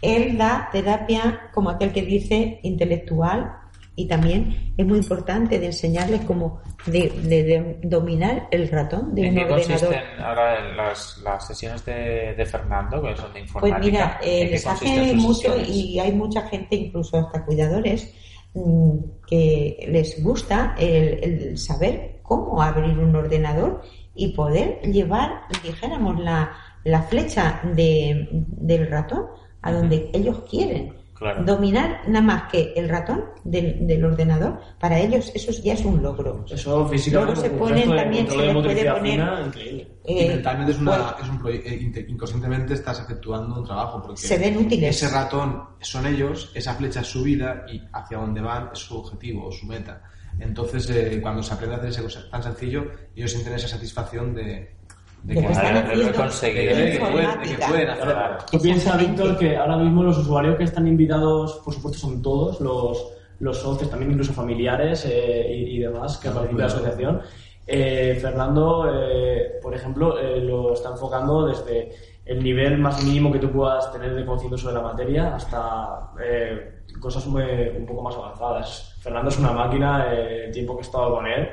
él da terapia como aquel que dice intelectual y también es muy importante de enseñarles cómo de, dominar el ratón de ¿En un qué ordenador. consisten ahora las, las sesiones de, de, Fernando, que son de informática? Pues mira, eh, les hace mucho y hay mucha gente, incluso hasta cuidadores, mm, que les gusta el, el saber cómo abrir un ordenador y poder llevar, dijéramos, la, la flecha de, del ratón a donde ellos quieren. Claro. Dominar nada más que el ratón del, del ordenador, para ellos eso ya es un logro. Eso físicamente. Luego se ponen de también, se les puede poner- fina increíble. Y Eh, mentalmente es, una, es un eh, inconscientemente estás efectuando un trabajo porque Se ven útiles. ese ratón son ellos, esa flecha es su vida y hacia donde van es su objetivo o su meta. Entonces, eh, cuando se aprende a hacer ese cosa tan sencillo, ellos sienten esa satisfacción de, De que están de haberlo haciendo conseguido. de que pueden, de que pueden hacer Claro. algo. Tú piensas. Víctor, que ahora mismo los usuarios que están invitados, por supuesto, son todos los, los socios, también incluso familiares eh, y, y demás que participan de la asociación. Eh, Fernando, eh, por ejemplo, eh, lo está enfocando desde el nivel más mínimo que tú puedas tener de conocimiento sobre la materia hasta eh, cosas muy- un poco más avanzadas. Fernando es una máquina, eh, el tiempo que he estado con él.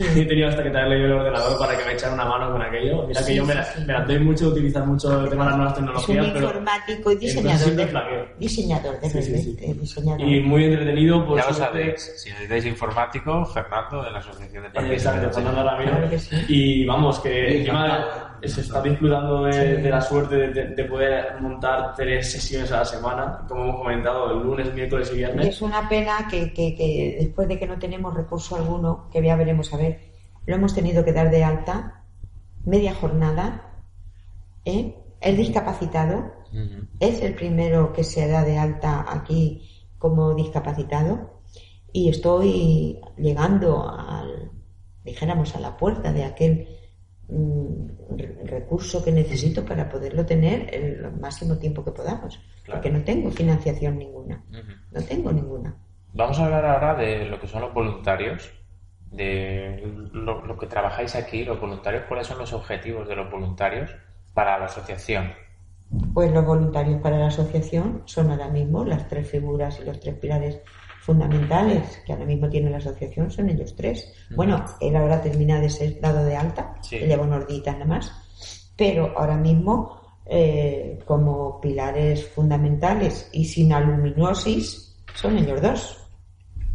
He tenido hasta que traerle yo el ordenador para que me echara una mano con aquello. Mira que Sí, yo me, sí, la- sí. me la doy mucho de utilizar mucho el tema de las nuevas Es un tecnologías, pero informático y diseñador. de- diseñador de Sí, sí, sí. repente, diseñador. y muy entretenido. Por Ya lo sabéis, si necesitáis informático, Fernando de la Asociación de Parkinson. Exacto, Fernando Ramiro. Claro que sí. Y vamos, que Sí, encima se está disfrutando de, Sí. de la suerte de, de- de poder montar tres sesiones a la semana, como hemos comentado, el lunes, miércoles y Y viernes. es una pena que, que- que después de que no tenemos recurso alguno, que ya veremos a ver, lo hemos tenido que dar de alta, media jornada, ¿eh? el discapacitado es el primero que se da de alta aquí como discapacitado y estoy llegando al, dijéramos, a la puerta de aquel mm, re- recurso que necesito para poderlo tener el máximo tiempo que podamos, Claro. porque no tengo financiación ninguna, no tengo ninguna. Vamos a hablar ahora de lo que son los voluntarios, de lo, lo que trabajáis aquí, los voluntarios, cuáles son los objetivos de los voluntarios para la asociación. Pues los voluntarios para la asociación son ahora mismo las tres figuras y los tres pilares fundamentales que ahora mismo tiene la asociación, son ellos tres. Bueno, él ahora termina de ser dado de alta, Sí. lleva unos días nada más, pero ahora mismo eh, como pilares fundamentales y sin aluminosis son ellos dos.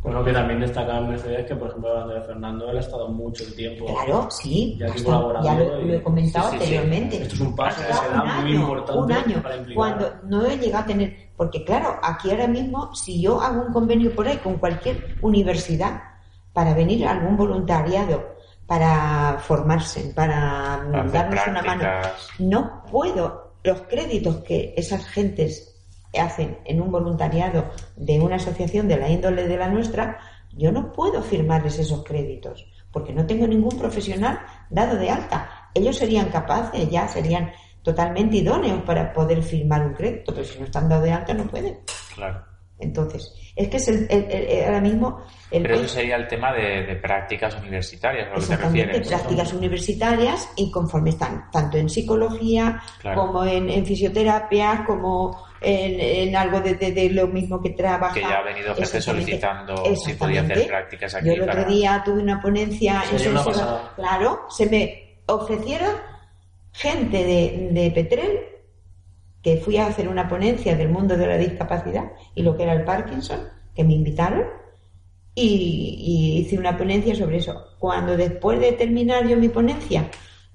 Bueno, que también destacar Mercedes que, por ejemplo, hablando de Fernando, él ha estado mucho tiempo. Claro, sí, Ya aquí bastante. colaborando ya lo, y- lo he comentado sí, sí, sí. anteriormente. Esto es un paso que se da un muy año, importante Un año, para implicar. cuando no he llegado a tener, porque claro, aquí ahora mismo, si yo hago un convenio por ahí con cualquier universidad para venir a algún voluntariado, para formarse, para darnos una mano, no puedo, los créditos que esas gentes hacen en un voluntariado de una asociación de la índole de la nuestra, yo no puedo firmarles esos créditos, porque no tengo ningún profesional dado de alta. Ellos serían capaces, ya serían totalmente idóneos para poder firmar un crédito, pero si no están dados de alta no pueden. Claro. Entonces, es que es el, el- el- ahora mismo el Pero eso sería el tema de, de prácticas universitarias, a lo que te refieres. prácticas universitarias y conforme están, tanto en psicología Claro. como en, en fisioterapia, como en, en algo de, de- de lo mismo que trabaja. Que ya ha venido gente solicitando si podía hacer prácticas aquí Yo el otro día tuve una ponencia en una. Claro, se me ofrecieron gente de, de Petrel que fui a hacer una ponencia del mundo de la discapacidad y lo que era el Parkinson, que me invitaron y, y hice una ponencia sobre eso. Cuando después de terminar yo mi ponencia,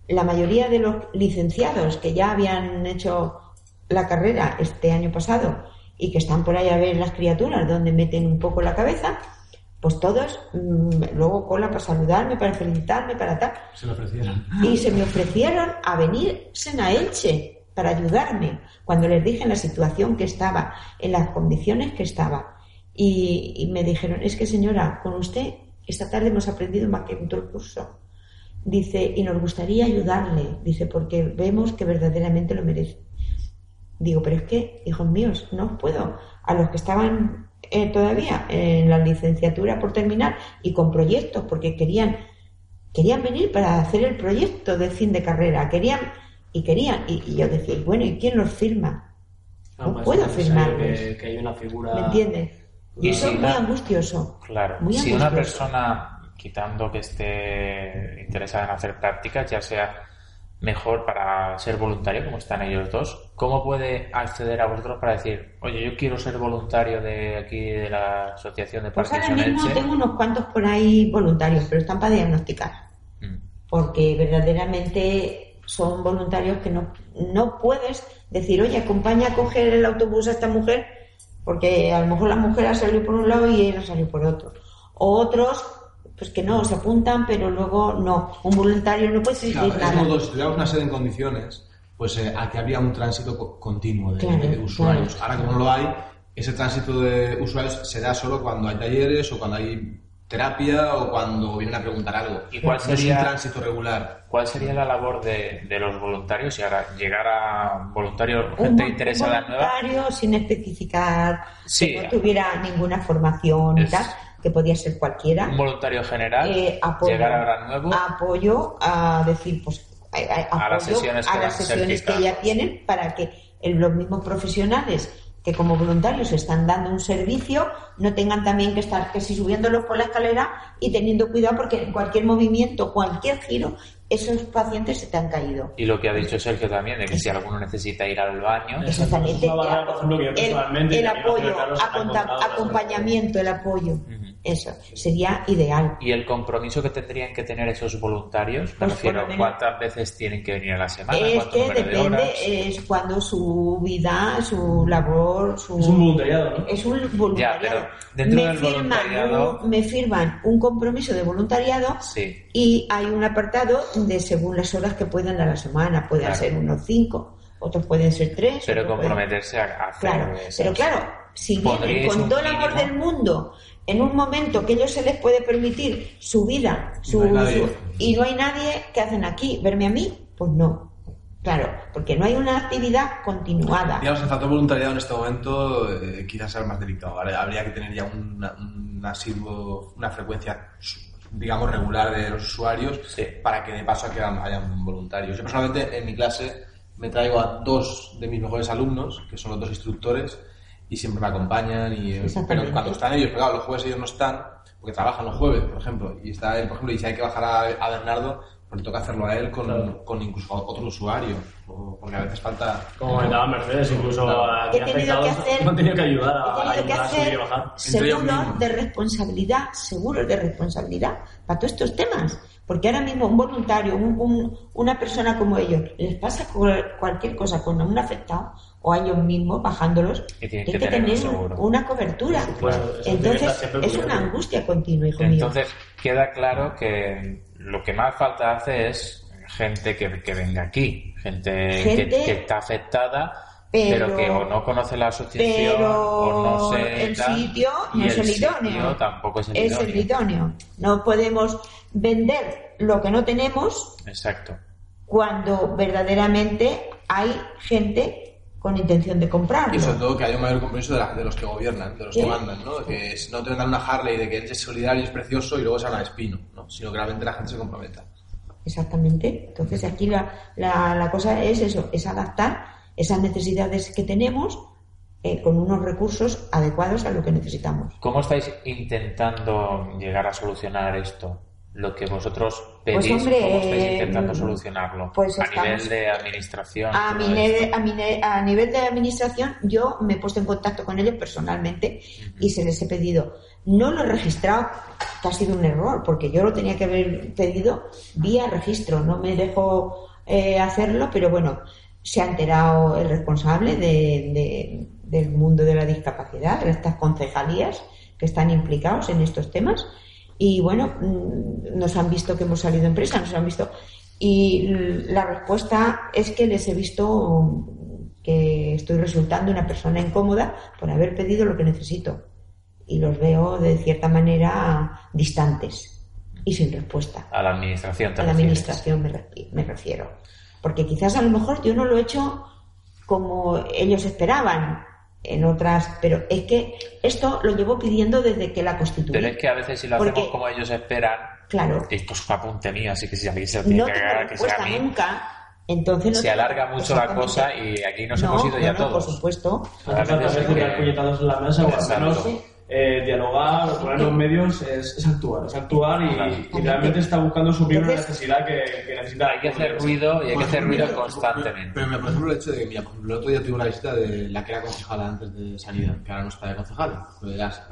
la mayoría de los licenciados que ya habían hecho la carrera este año pasado y que están por ahí a ver las criaturas donde meten un poco la cabeza, pues todos mm, luego cola para saludarme, para felicitarme, para tal. Se lo ofrecieron. Y se me ofrecieron a venirse a Elche para ayudarme cuando les dije en la situación que estaba, en las condiciones que estaba. Y, me dijeron, es que señora, con usted esta tarde hemos aprendido más que en todo el curso. Dice, y nos gustaría ayudarle, dice, porque vemos que verdaderamente lo merece. Digo, pero es que, hijos míos, no os puedo. A los que estaban eh, todavía en la licenciatura por terminar y con proyectos, porque querían querían venir para hacer el proyecto de fin de carrera, querían y querían, y, y yo decía, bueno, ¿y quién los firma? No Además, puedo firmarlos. Que, que hay una figura. ¿Me entiendes? Y eso es muy angustioso. Claro. Muy si una persona, quitando que esté interesada en hacer prácticas, ya sea mejor para ser voluntario, como están ellos dos, ¿cómo puede acceder a vosotros para decir, oye, yo quiero ser voluntario de aquí, de la Asociación de Pues ahora mismo Elche? tengo unos cuantos por ahí voluntarios, pero están para diagnosticar. Mm. porque verdaderamente son voluntarios que no, no puedes decir, oye, acompaña a coger el autobús a esta mujer, porque a lo mejor la mujer ha salido por un lado y él ha salido por otro. O otros, pues que no, se apuntan, pero luego no. Un voluntario no puede decir Claro, es nada. modo, si tuviéramos una sede en condiciones, pues eh, aquí habría un tránsito co- continuo de, Claro, de usuarios. Ahora, como no lo hay, ese tránsito de usuarios se da solo cuando hay talleres o cuando hay terapia o cuando vienen a preguntar algo. ¿Y cuál No es un sería- tránsito regular. ¿Cuál sería la labor de, de los voluntarios? Y ahora llegar a voluntarios, un gente interesada nueva. voluntario sin especificar Sí. que no tuviera ninguna formación y Es- tal, que podía ser cualquiera. Un voluntario general, Eh, apoyo, llegar ahora nuevo. apoyo a decir, pues, a, a- A las sesiones a que las van sesiones que ya tienen para que el- los mismos profesionales que como voluntarios están dando un servicio no tengan también que estar que si subiéndolos por la escalera y teniendo cuidado porque en cualquier movimiento, cualquier giro, esos pacientes se te han caído. Y lo que ha dicho Sergio también, de que si alguno necesita ir al baño, Exactamente. El- apoyo, acompañamiento, el apoyo. Eso sería ideal. y el compromiso que tendrían que tener esos voluntarios, me Pues, refiero, menos- ¿cuántas veces tienen que venir a la semana? Es ¿Cuánto que número de depende, horas? es cuando su vida, su labor, su... Es un voluntariado, ¿no? Es un voluntariado. pero dentro me, del firman voluntariado- un, me firman un compromiso de voluntariado Sí. y hay un apartado de según las horas que puedan a la semana. Pueden Claro. ser unos cinco, otros pueden ser tres. Pero otros pueden- comprometerse a a hacer Claro, esas- pero claro, si vienen ¿Pondríais con todo el amor del mundo en un momento que ellos se les puede permitir su vida su, No hay nadie. su- y no hay nadie que hacen aquí, verme a mí, pues no. Claro, porque no hay una actividad continuada. Digamos, el factor voluntariado en este momento eh, quizás sea el más delicado. ¿vale? Habría que tener ya una, un asiduo, una frecuencia, digamos, regular de los usuarios Sí. para que de paso que hayan, hayan voluntarios. Yo personalmente en mi clase me traigo a dos de mis mejores alumnos, que son los dos instructores, y siempre me acompañan. Y, eh, pero cuando están ellos, pero claro, los jueves ellos no están, porque trabajan los jueves, por ejemplo, y está él, por ejemplo, y si hay que bajar a, a Bernardo, pues le toca hacerlo a él con, Claro. con incluso otro usuario, o- porque a veces falta... Como comentaba Mercedes, incluso Claro. a He tenido que afectados hacer, (laughs) han tenido que ayudar a, he tenido que a subir hacer y bajar. Seguros de responsabilidad, seguros de responsabilidad para todos estos temas. Porque ahora mismo un voluntario, un- un- una persona como ellos, les pasa cual- cualquier cosa con un afectado o a ellos mismos bajándolos, Y tienen que que tener seguro. una cobertura. Supuesto, que Entonces es una angustia continua, hijo mío. Entonces queda claro que lo que más falta hace es gente que, que venga aquí, gente, que- Gente- que, está afectada, pero, pero- que o no conoce la asociación pero o no sé el tal, sitio y no es el idóneo. tampoco es el es idóneo. el idóneo. No podemos vender lo que no tenemos Exacto. cuando verdaderamente hay gente con intención de comprarlo. Y sobre todo que haya un mayor compromiso de, la- de los que gobiernan, de los Sí. que mandan, ¿no? Que es- no te vendan una Harley de que eres solidario y es precioso y luego sea una espino, ¿no? Sino que realmente la gente se comprometa. Exactamente. Entonces aquí la, la, la cosa es eso, es adaptar esas necesidades que tenemos eh, con unos recursos adecuados a lo que necesitamos. ¿Cómo estáis intentando llegar a solucionar esto? Lo que vosotros pedís, Pues, hombre, ¿cómo estáis eh, intentando solucionarlo? pues a nivel de administración. A, mi a, mi ne- a nivel de administración, yo me he puesto en contacto con ellos personalmente y se les he pedido. No lo he registrado, que ha sido un error, porque yo lo tenía que haber pedido vía registro. No me dejó eh, hacerlo, pero bueno, se ha enterado el responsable de- de- del mundo de la discapacidad, de estas concejalías que están implicados en estos temas. Y bueno, mm, nos han visto que hemos salido en prensa, nos han visto. Y la respuesta es que les he visto que estoy resultando una persona incómoda por haber pedido lo que necesito. Y los veo de cierta manera distantes y sin respuesta. A la administración te A la refieres. administración me refiero. Porque quizás a lo mejor yo no lo he hecho como ellos esperaban en otras, pero es que esto lo llevo pidiendo desde que la constituí. Pero es que a veces si lo Porque- hacemos como ellos esperan, Claro, esto es un apunte mío, así que si alguien se lo tiene no que cagar, que sea a mí. nunca. Entonces no Se alarga mucho la cosa y aquí nos No, hemos ido ya no, todos. Por supuesto. Hace falta a puñetazos en la mesa, o eh, dialogar o poner los medios es, es actuar, es actuar y, Claro. y realmente está buscando suplir una necesidad que, que necesita. Hay que hacer ruido y hay que hacer ruido constantemente. Pero, mira, por ejemplo, el hecho de que, mira, por ejemplo, el otro día tuve una visita de la que era concejala antes de Sanidad, que ahora no está de concejala.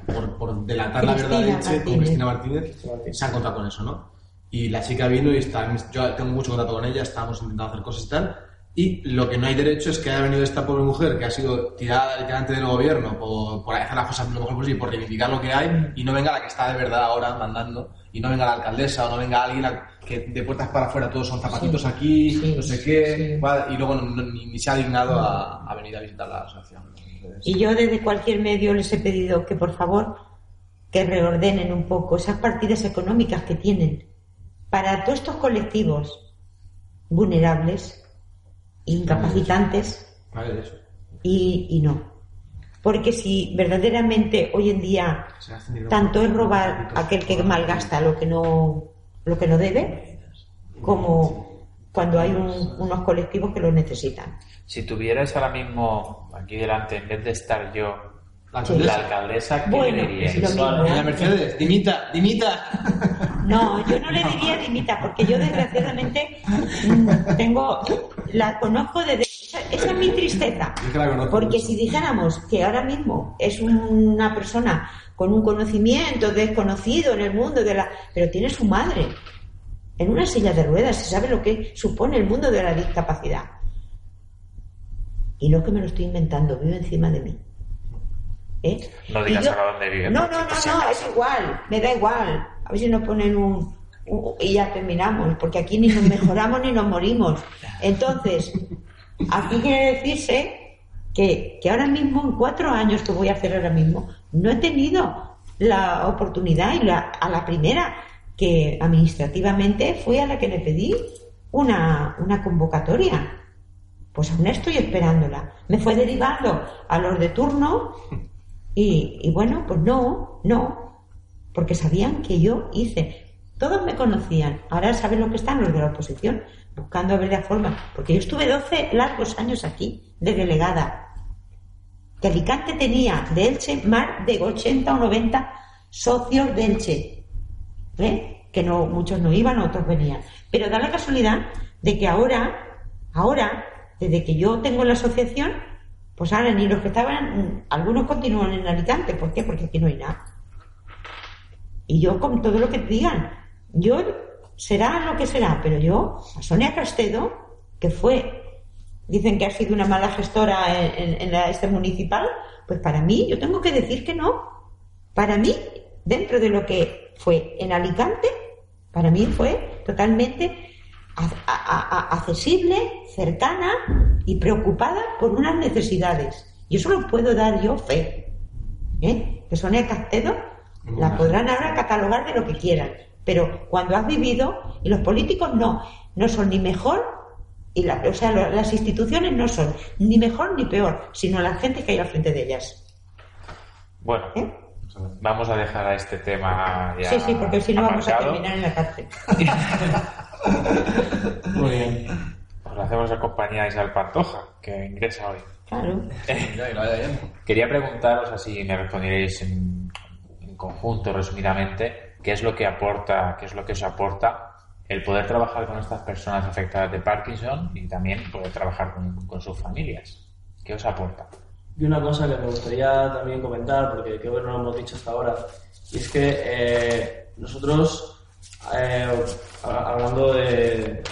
Por, por delatar la verdad Cristina de Elche, con Martínez. Cristina Martínez, se ha encontrado con eso, ¿no? Y la chica vino y está, yo tengo mucho contacto con ella, estamos intentando hacer cosas y tal. Y lo que no hay derecho es que haya venido esta pobre mujer que ha sido tirada delante del gobierno por, por hacer las cosas lo mejor posible, por reivindicar lo que hay, y no venga la que está de verdad ahora mandando, y no venga la alcaldesa o no venga alguien a- que de puertas para afuera todos son zapatitos aquí, Sí, no sé qué, sí. y luego no- no- ni, ni se ha dignado a, a venir a visitar la asociación. Entonces, Y yo desde cualquier medio les he pedido que por favor que reordenen un poco esas partidas económicas que tienen para todos estos colectivos vulnerables, incapacitantes Vale, eso. y, y no. Porque si verdaderamente hoy en día tanto es robar aquel que malgasta lo que no lo que no debe, como cuando hay un- unos colectivos que lo necesitan. Si tuvierais ahora mismo aquí delante, en vez de estar yo, La la alcaldesa. alcaldesa, ¿qué Bueno, le es. La Mercedes, dimita, dimita. No, yo no le diría dimita, porque yo desgraciadamente (laughs) tengo, la conozco desde, esa, esa es mi tristeza. Es que la conozco Porque mucho. si dijéramos que ahora mismo es una persona con un conocimiento desconocido en el mundo de la, pero tiene su madre en una silla de ruedas y sabe lo que supone el mundo de la discapacidad. Y no que me lo estoy inventando, vive encima de mí. ¿Eh? No digas yo- ahora dónde vive, No, no, no, no, es igual, me da igual. A ver si nos ponen un, un- y ya terminamos, porque aquí ni nos mejoramos ni nos morimos. (laughs) Entonces, aquí quiere decirse que, que ahora mismo, en cuatro años que voy a hacer ahora mismo, no he tenido la oportunidad y la, a la primera que administrativamente fue a la que le pedí una, una convocatoria. Pues aún estoy esperándola. Me fue derivando a los de turno (laughs) y, y bueno, pues no, no, porque sabían que yo hice. Todos me conocían. Ahora saben lo que están los de la oposición, buscando a ver la forma. Porque yo estuve 12 largos años aquí, de delegada. Que Alicante tenía de Elche más de 80 o 90 socios de Elche. Que no, muchos no iban, otros venían. Pero da la casualidad de que ahora, ahora, desde que yo tengo la asociación, pues ahora ni los que estaban, algunos continúan en Alicante. ¿Por qué? Porque aquí no hay nada. Y yo con todo lo que digan, yo será lo que será, pero yo, a Sonia Castedo, que fue, dicen que ha sido una mala gestora en, en- en la este municipal, pues para mí, yo tengo que decir que no. Para mí, dentro de lo que fue en Alicante, para mí fue totalmente a- a- accesible, cercana y preocupada por unas necesidades. Y eso lo puedo dar yo fe. ¿eh? Que Sonia Castedo la podrán ahora catalogar de lo que quieran. Pero cuando has vivido, y los políticos no, no son ni mejor, y la- o sea, las instituciones no son ni mejor ni peor, sino la gente que hay al frente de ellas. Bueno, ¿eh? vamos a dejar a este tema ya Sí, sí, porque si no vamos a terminar en la cárcel. (laughs) (laughs) Muy bien. Os lo hacemos a compañía de Isabel Pantoja, que ingresa hoy. Claro. Quería preguntaros, así me respondierais en, en conjunto, resumidamente, qué es lo que aporta, qué es lo que os aporta el poder trabajar con estas personas afectadas de Parkinson y también poder trabajar con, con sus familias. ¿Qué os aporta? Y una cosa que me gustaría también comentar, porque creo que no lo hemos dicho hasta ahora, y es que eh, nosotros, eh, hablando de,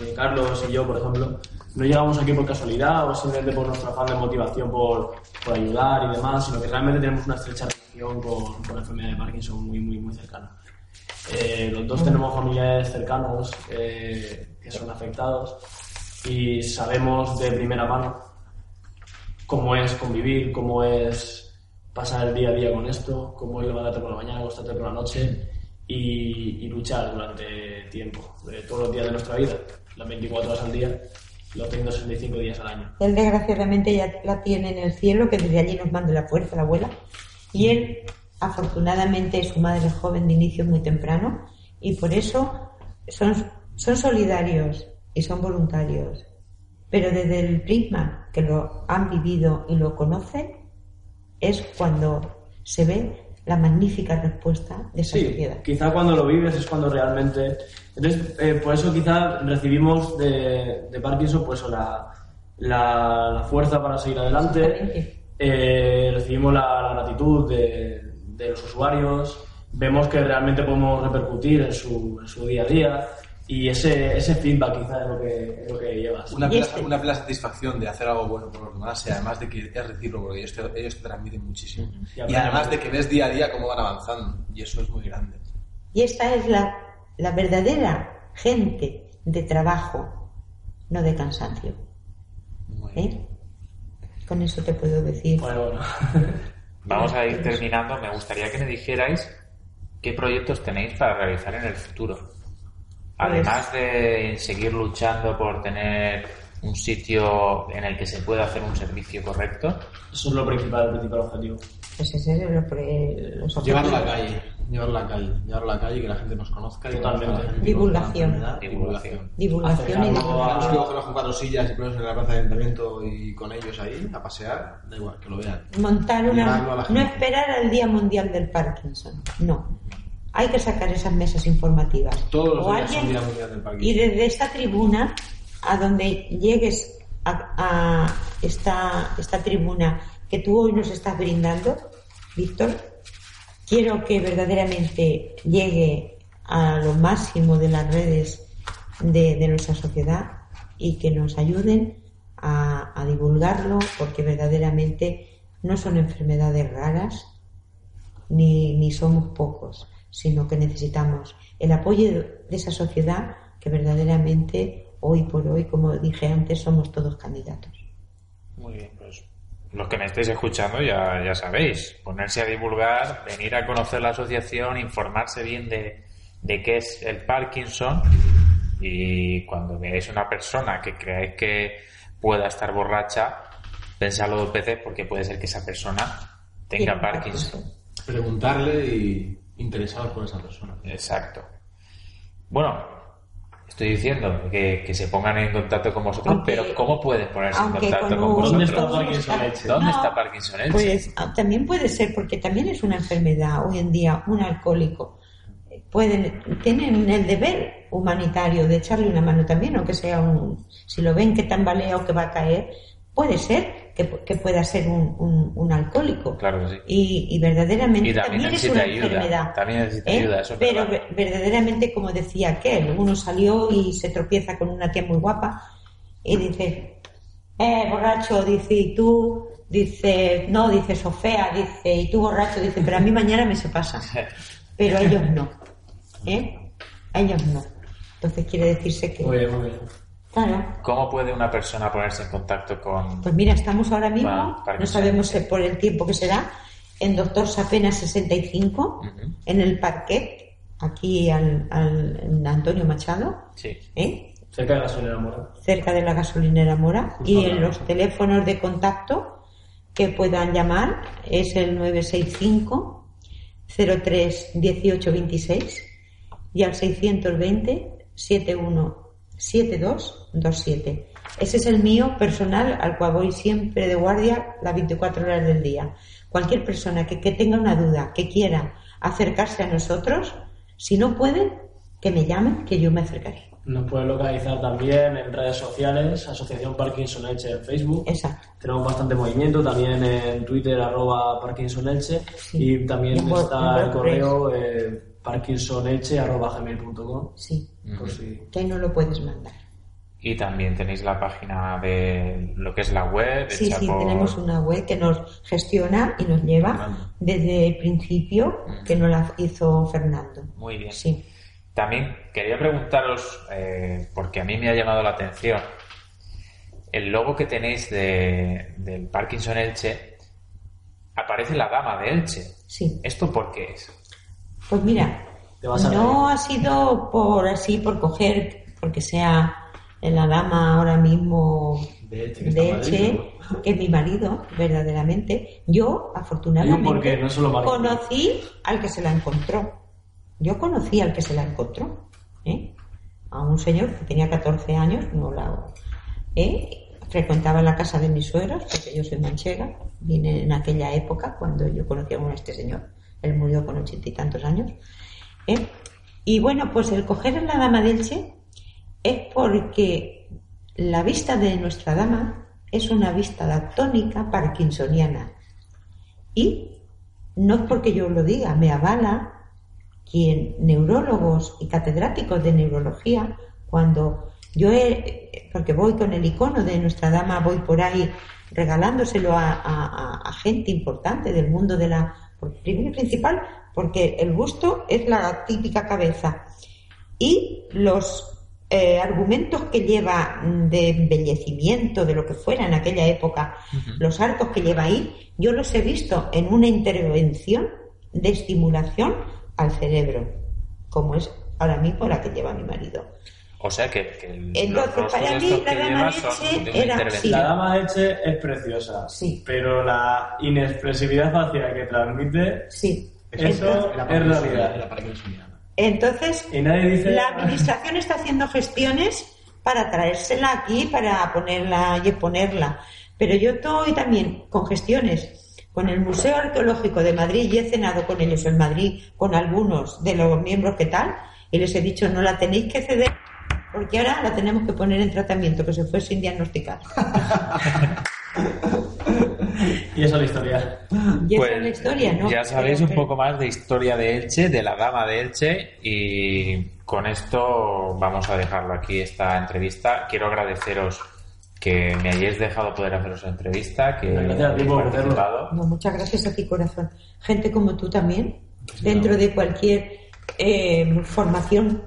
de Carlos y yo, por ejemplo, no llegamos aquí por casualidad o simplemente por nuestro afán de motivación por, por ayudar y demás, sino que realmente tenemos una estrecha relación con, con la enfermedad de Parkinson muy, muy, muy cercana. Eh, los dos tenemos familiares cercanos eh, que son afectados y sabemos de primera mano cómo es convivir, cómo es pasar el día a día con esto, cómo es levantarte por la mañana, acostarte por la noche y, y luchar durante tiempo, de todos los días de nuestra vida, las 24 horas al día, los 365 días al año. Él desgraciadamente ya la tiene en el cielo, que desde allí nos manda la fuerza la abuela. Y él, afortunadamente, su madre es joven de inicio muy temprano y por eso son, son solidarios y son voluntarios. Pero desde el prisma que lo han vivido y lo conocen, es cuando se ve la magnífica respuesta de esa Sí, sociedad. quizá cuando lo vives es cuando realmente... Entonces, eh, por eso quizá recibimos de, de Parkinson pues la, la, la fuerza para seguir adelante, eh, recibimos la, la gratitud de, de los usuarios, vemos que realmente podemos repercutir en su, en su día a día y ese, ese feedback quizás es lo que, es lo que llevas. Una este- una plena satisfacción de hacer algo bueno por los demás y además de que es recíproco, porque ellos te, ellos te transmiten muchísimo. Y además de que ves día a día cómo van avanzando y eso es muy grande. Y esta es la, la verdadera gente de trabajo, no de cansancio. ¿eh? Con eso te puedo decir. Bueno, bueno. (laughs) Vamos a ir terminando. Me gustaría que me dijerais qué proyectos tenéis para realizar en el futuro. Además de seguir luchando por tener un sitio en el que se pueda hacer un servicio correcto, Eso es lo principal, el principal objetivo. Pues ese es lo pre- los Llevarlo a la calle, llevarlo a la calle, llevarlo a la calle y que la gente nos conozca. Totalmente. Divulgación. Divulgación. Divulgación y. Tenemos que cogernos con cuatro sillas y ponernos en la plaza de ayuntamiento y con ellos ahí a pasear, da igual, que lo vean. montar una no esperar al día mundial del Parkinson no hay que sacar esas mesas informativas. Todos los O días alguien- del y desde esta tribuna a donde llegues a, a esta esta tribuna que tú hoy nos estás brindando Víctor quiero que verdaderamente llegue a lo máximo de las redes de, de nuestra sociedad y que nos ayuden a, a divulgarlo porque verdaderamente no son enfermedades raras ni, ni somos pocos, sino que necesitamos el apoyo de esa sociedad que verdaderamente hoy por hoy, como dije antes, somos todos candidatos. Muy bien, pues los que me estáis escuchando ya, ya sabéis, ponerse a divulgar, venir a conocer la asociación, informarse bien de, de qué es el Parkinson y cuando veáis una persona que creáis que pueda estar borracha, pensadlo dos veces porque puede ser que esa persona tenga Parkinson. Preguntarle y interesados por esa persona. Exacto. Bueno, estoy diciendo que, que se pongan en contacto con vosotros, Aunque- pero ¿cómo pueden ponerse en contacto con vosotros? ¿Dónde está Parkinson Elche? ¿Dónde No, está Parkinson Elche? Pues también puede ser, porque también es una enfermedad hoy en día, un alcohólico. Pueden, tienen el deber humanitario de echarle una mano también, aunque sea un, si lo ven que tambalea o que va a caer, puede ser que, que pueda ser un, un- un alcohólico. Claro que sí. Y, y verdaderamente Y también es necesita una ayuda, enfermedad. también necesita ¿eh? ayuda, eso es Pero verdad. ve- verdaderamente, como decía aquel, uno salió y se tropieza con una tía muy guapa y dice, eh, borracho, dice, y tú, dice, no, dice, Sofía, dice, y tú borracho, dice, pero a mí mañana me se pasa. (laughs) Pero a ellos no. ¿Eh? A ellos no. Entonces quiere decirse que, Muy bien, muy bien. Claro, ¿Cómo puede una persona ponerse en contacto con... pues mira, estamos ahora mismo, para no sabemos por el tiempo que será, en Doctor Sapena 65, Ujú. en el parquet, aquí al, al- en Antonio Machado, Sí. ¿eh? Cerca de la gasolinera Mora. cerca de la gasolinera Mora, Justo y en los teléfonos de contacto que puedan llamar es el 965 03 1826 y al 620 71 7227. Ese es el mío personal al cual voy siempre de guardia las 24 horas del día. Cualquier persona que, que tenga una duda, que quiera acercarse a nosotros, si no pueden, que me llamen, que yo me acercaré. Nos pueden localizar también en redes sociales, Asociación Parkinson Elche en Facebook. Exacto. Tenemos bastante movimiento también en Twitter, arroba Parkinson Elche. Sí. Y también Y está el correo eh, parkinsonelche, arroba gmail.com. Sí, Por si- que ahí no lo puedes mandar. Y también tenéis la página de lo que es la web. Sí, sí, por- tenemos una web que nos gestiona y nos lleva desde el principio, que nos la hizo Fernando. Muy bien. Sí. También quería preguntaros, eh, porque a mí me ha llamado la atención, el logo que tenéis de, del Parkinson Elche, aparece la dama de Elche. Sí. ¿Esto por qué es? Pues mira, Te vas a no ha sido por así, por coger, porque sea la dama ahora mismo De que en Madrid, Elche, que es mi marido, verdaderamente. Yo, afortunadamente, no solo conocí al que se la encontró. Yo conocí al que se la encontró. ¿eh? A un señor que tenía 14 años, no la, ¿eh? frecuentaba la casa de mis suegros, porque yo soy manchega, vine en aquella época cuando yo conocí a este señor. Él murió con ochenta y tantos años. ¿eh? Y bueno, pues el coger a la dama de Elche es porque la vista de nuestra dama es una vista daltónica parkinsoniana. Y no es porque yo lo diga, me avala quien neurólogos y catedráticos de neurología, cuando yo he, porque voy con el icono de nuestra dama, voy por ahí regalándoselo a, gente importante del mundo de la, primero y principal, porque el gusto es la típica cabeza. Y los eh, argumentos que lleva de embellecimiento, de lo que fuera en aquella época, los arcos que lleva ahí, yo los he visto en una intervención de estimulación al cerebro, como es ahora mismo la que lleva mi marido. O sea que, Entonces, para mí la dama leche era La dama leche es preciosa. Sí. Pero la inexpresividad facial que transmite. Sí. Eso es realidad. Entonces, la administración está haciendo gestiones para traérsela aquí, para ponerla y exponerla. Pero yo estoy también con gestiones con el Museo Arqueológico de Madrid y he cenado con ellos en Madrid, con algunos de los miembros que tal, y les he dicho, no la tenéis que ceder porque ahora la tenemos que poner en tratamiento, que se fue sin diagnosticar. (laughs) y esa es la historia. Y esa es la pues, historia, ¿no? Ya sabéis un poco más de historia de Elche, de la dama de Elche, y con esto vamos a dejarlo aquí esta entrevista. Quiero agradeceros que me hayáis dejado poder haceros la entrevista, que gracias a ti por participado. No, muchas gracias a ti, corazón. Gente como tú también, dentro de cualquier eh, formación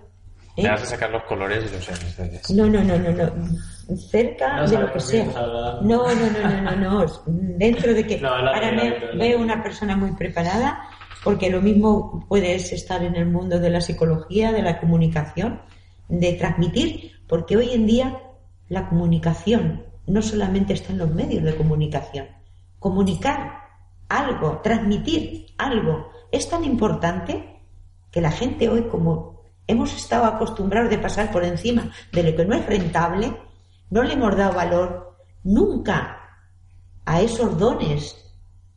me vas a sacar los colores y los sé. No, no, no, no, no. Cerca de lo que sea. No, no, no, no, no, no. Dentro de que ahora me veo una persona muy preparada, porque lo mismo puedes estar en el mundo de la psicología, de la comunicación, de transmitir, porque hoy en día la comunicación no solamente está en los medios de comunicación. Comunicar algo, transmitir algo, es tan importante que la gente hoy, como hemos estado acostumbrados de pasar por encima de lo que no es rentable, no le hemos dado valor nunca a esos dones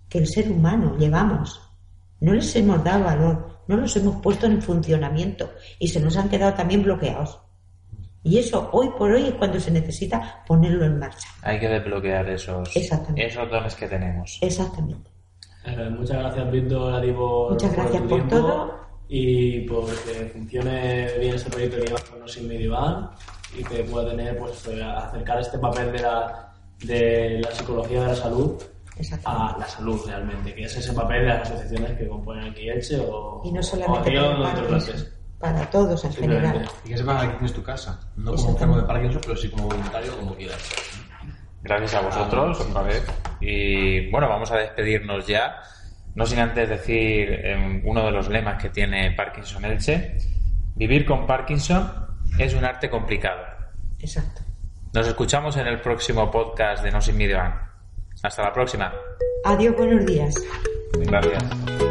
que el ser humano llevamos. No les hemos dado valor, no los hemos puesto en funcionamiento y se nos han quedado también bloqueados. Y eso hoy por hoy es cuando se necesita ponerlo en marcha. Hay que desbloquear esos, esos dones que tenemos. Exactamente. Eh, muchas gracias, Víctor, Muchas gracias por todo y pues que funcione bien este proyecto que llevas con los Medieval y que pueda tener, pues, eh, acercar este papel de la, de la psicología de la salud a la salud realmente, que es ese papel de las asociaciones que componen aquí Elche o, y no solamente para, todos en general. Y que sepan que tienes tu casa, no como enfermo de Parkinson, pero sí como voluntario, como quieras. Gracias a vosotros otra vez. Y bueno, vamos a despedirnos ya. No sin antes decir em, uno de los lemas que tiene Parkinson Elche, vivir con Parkinson es un arte complicado. Exacto. Nos escuchamos en el próximo podcast de No Sin Video. Hasta la próxima. Adiós, buenos días. Gracias.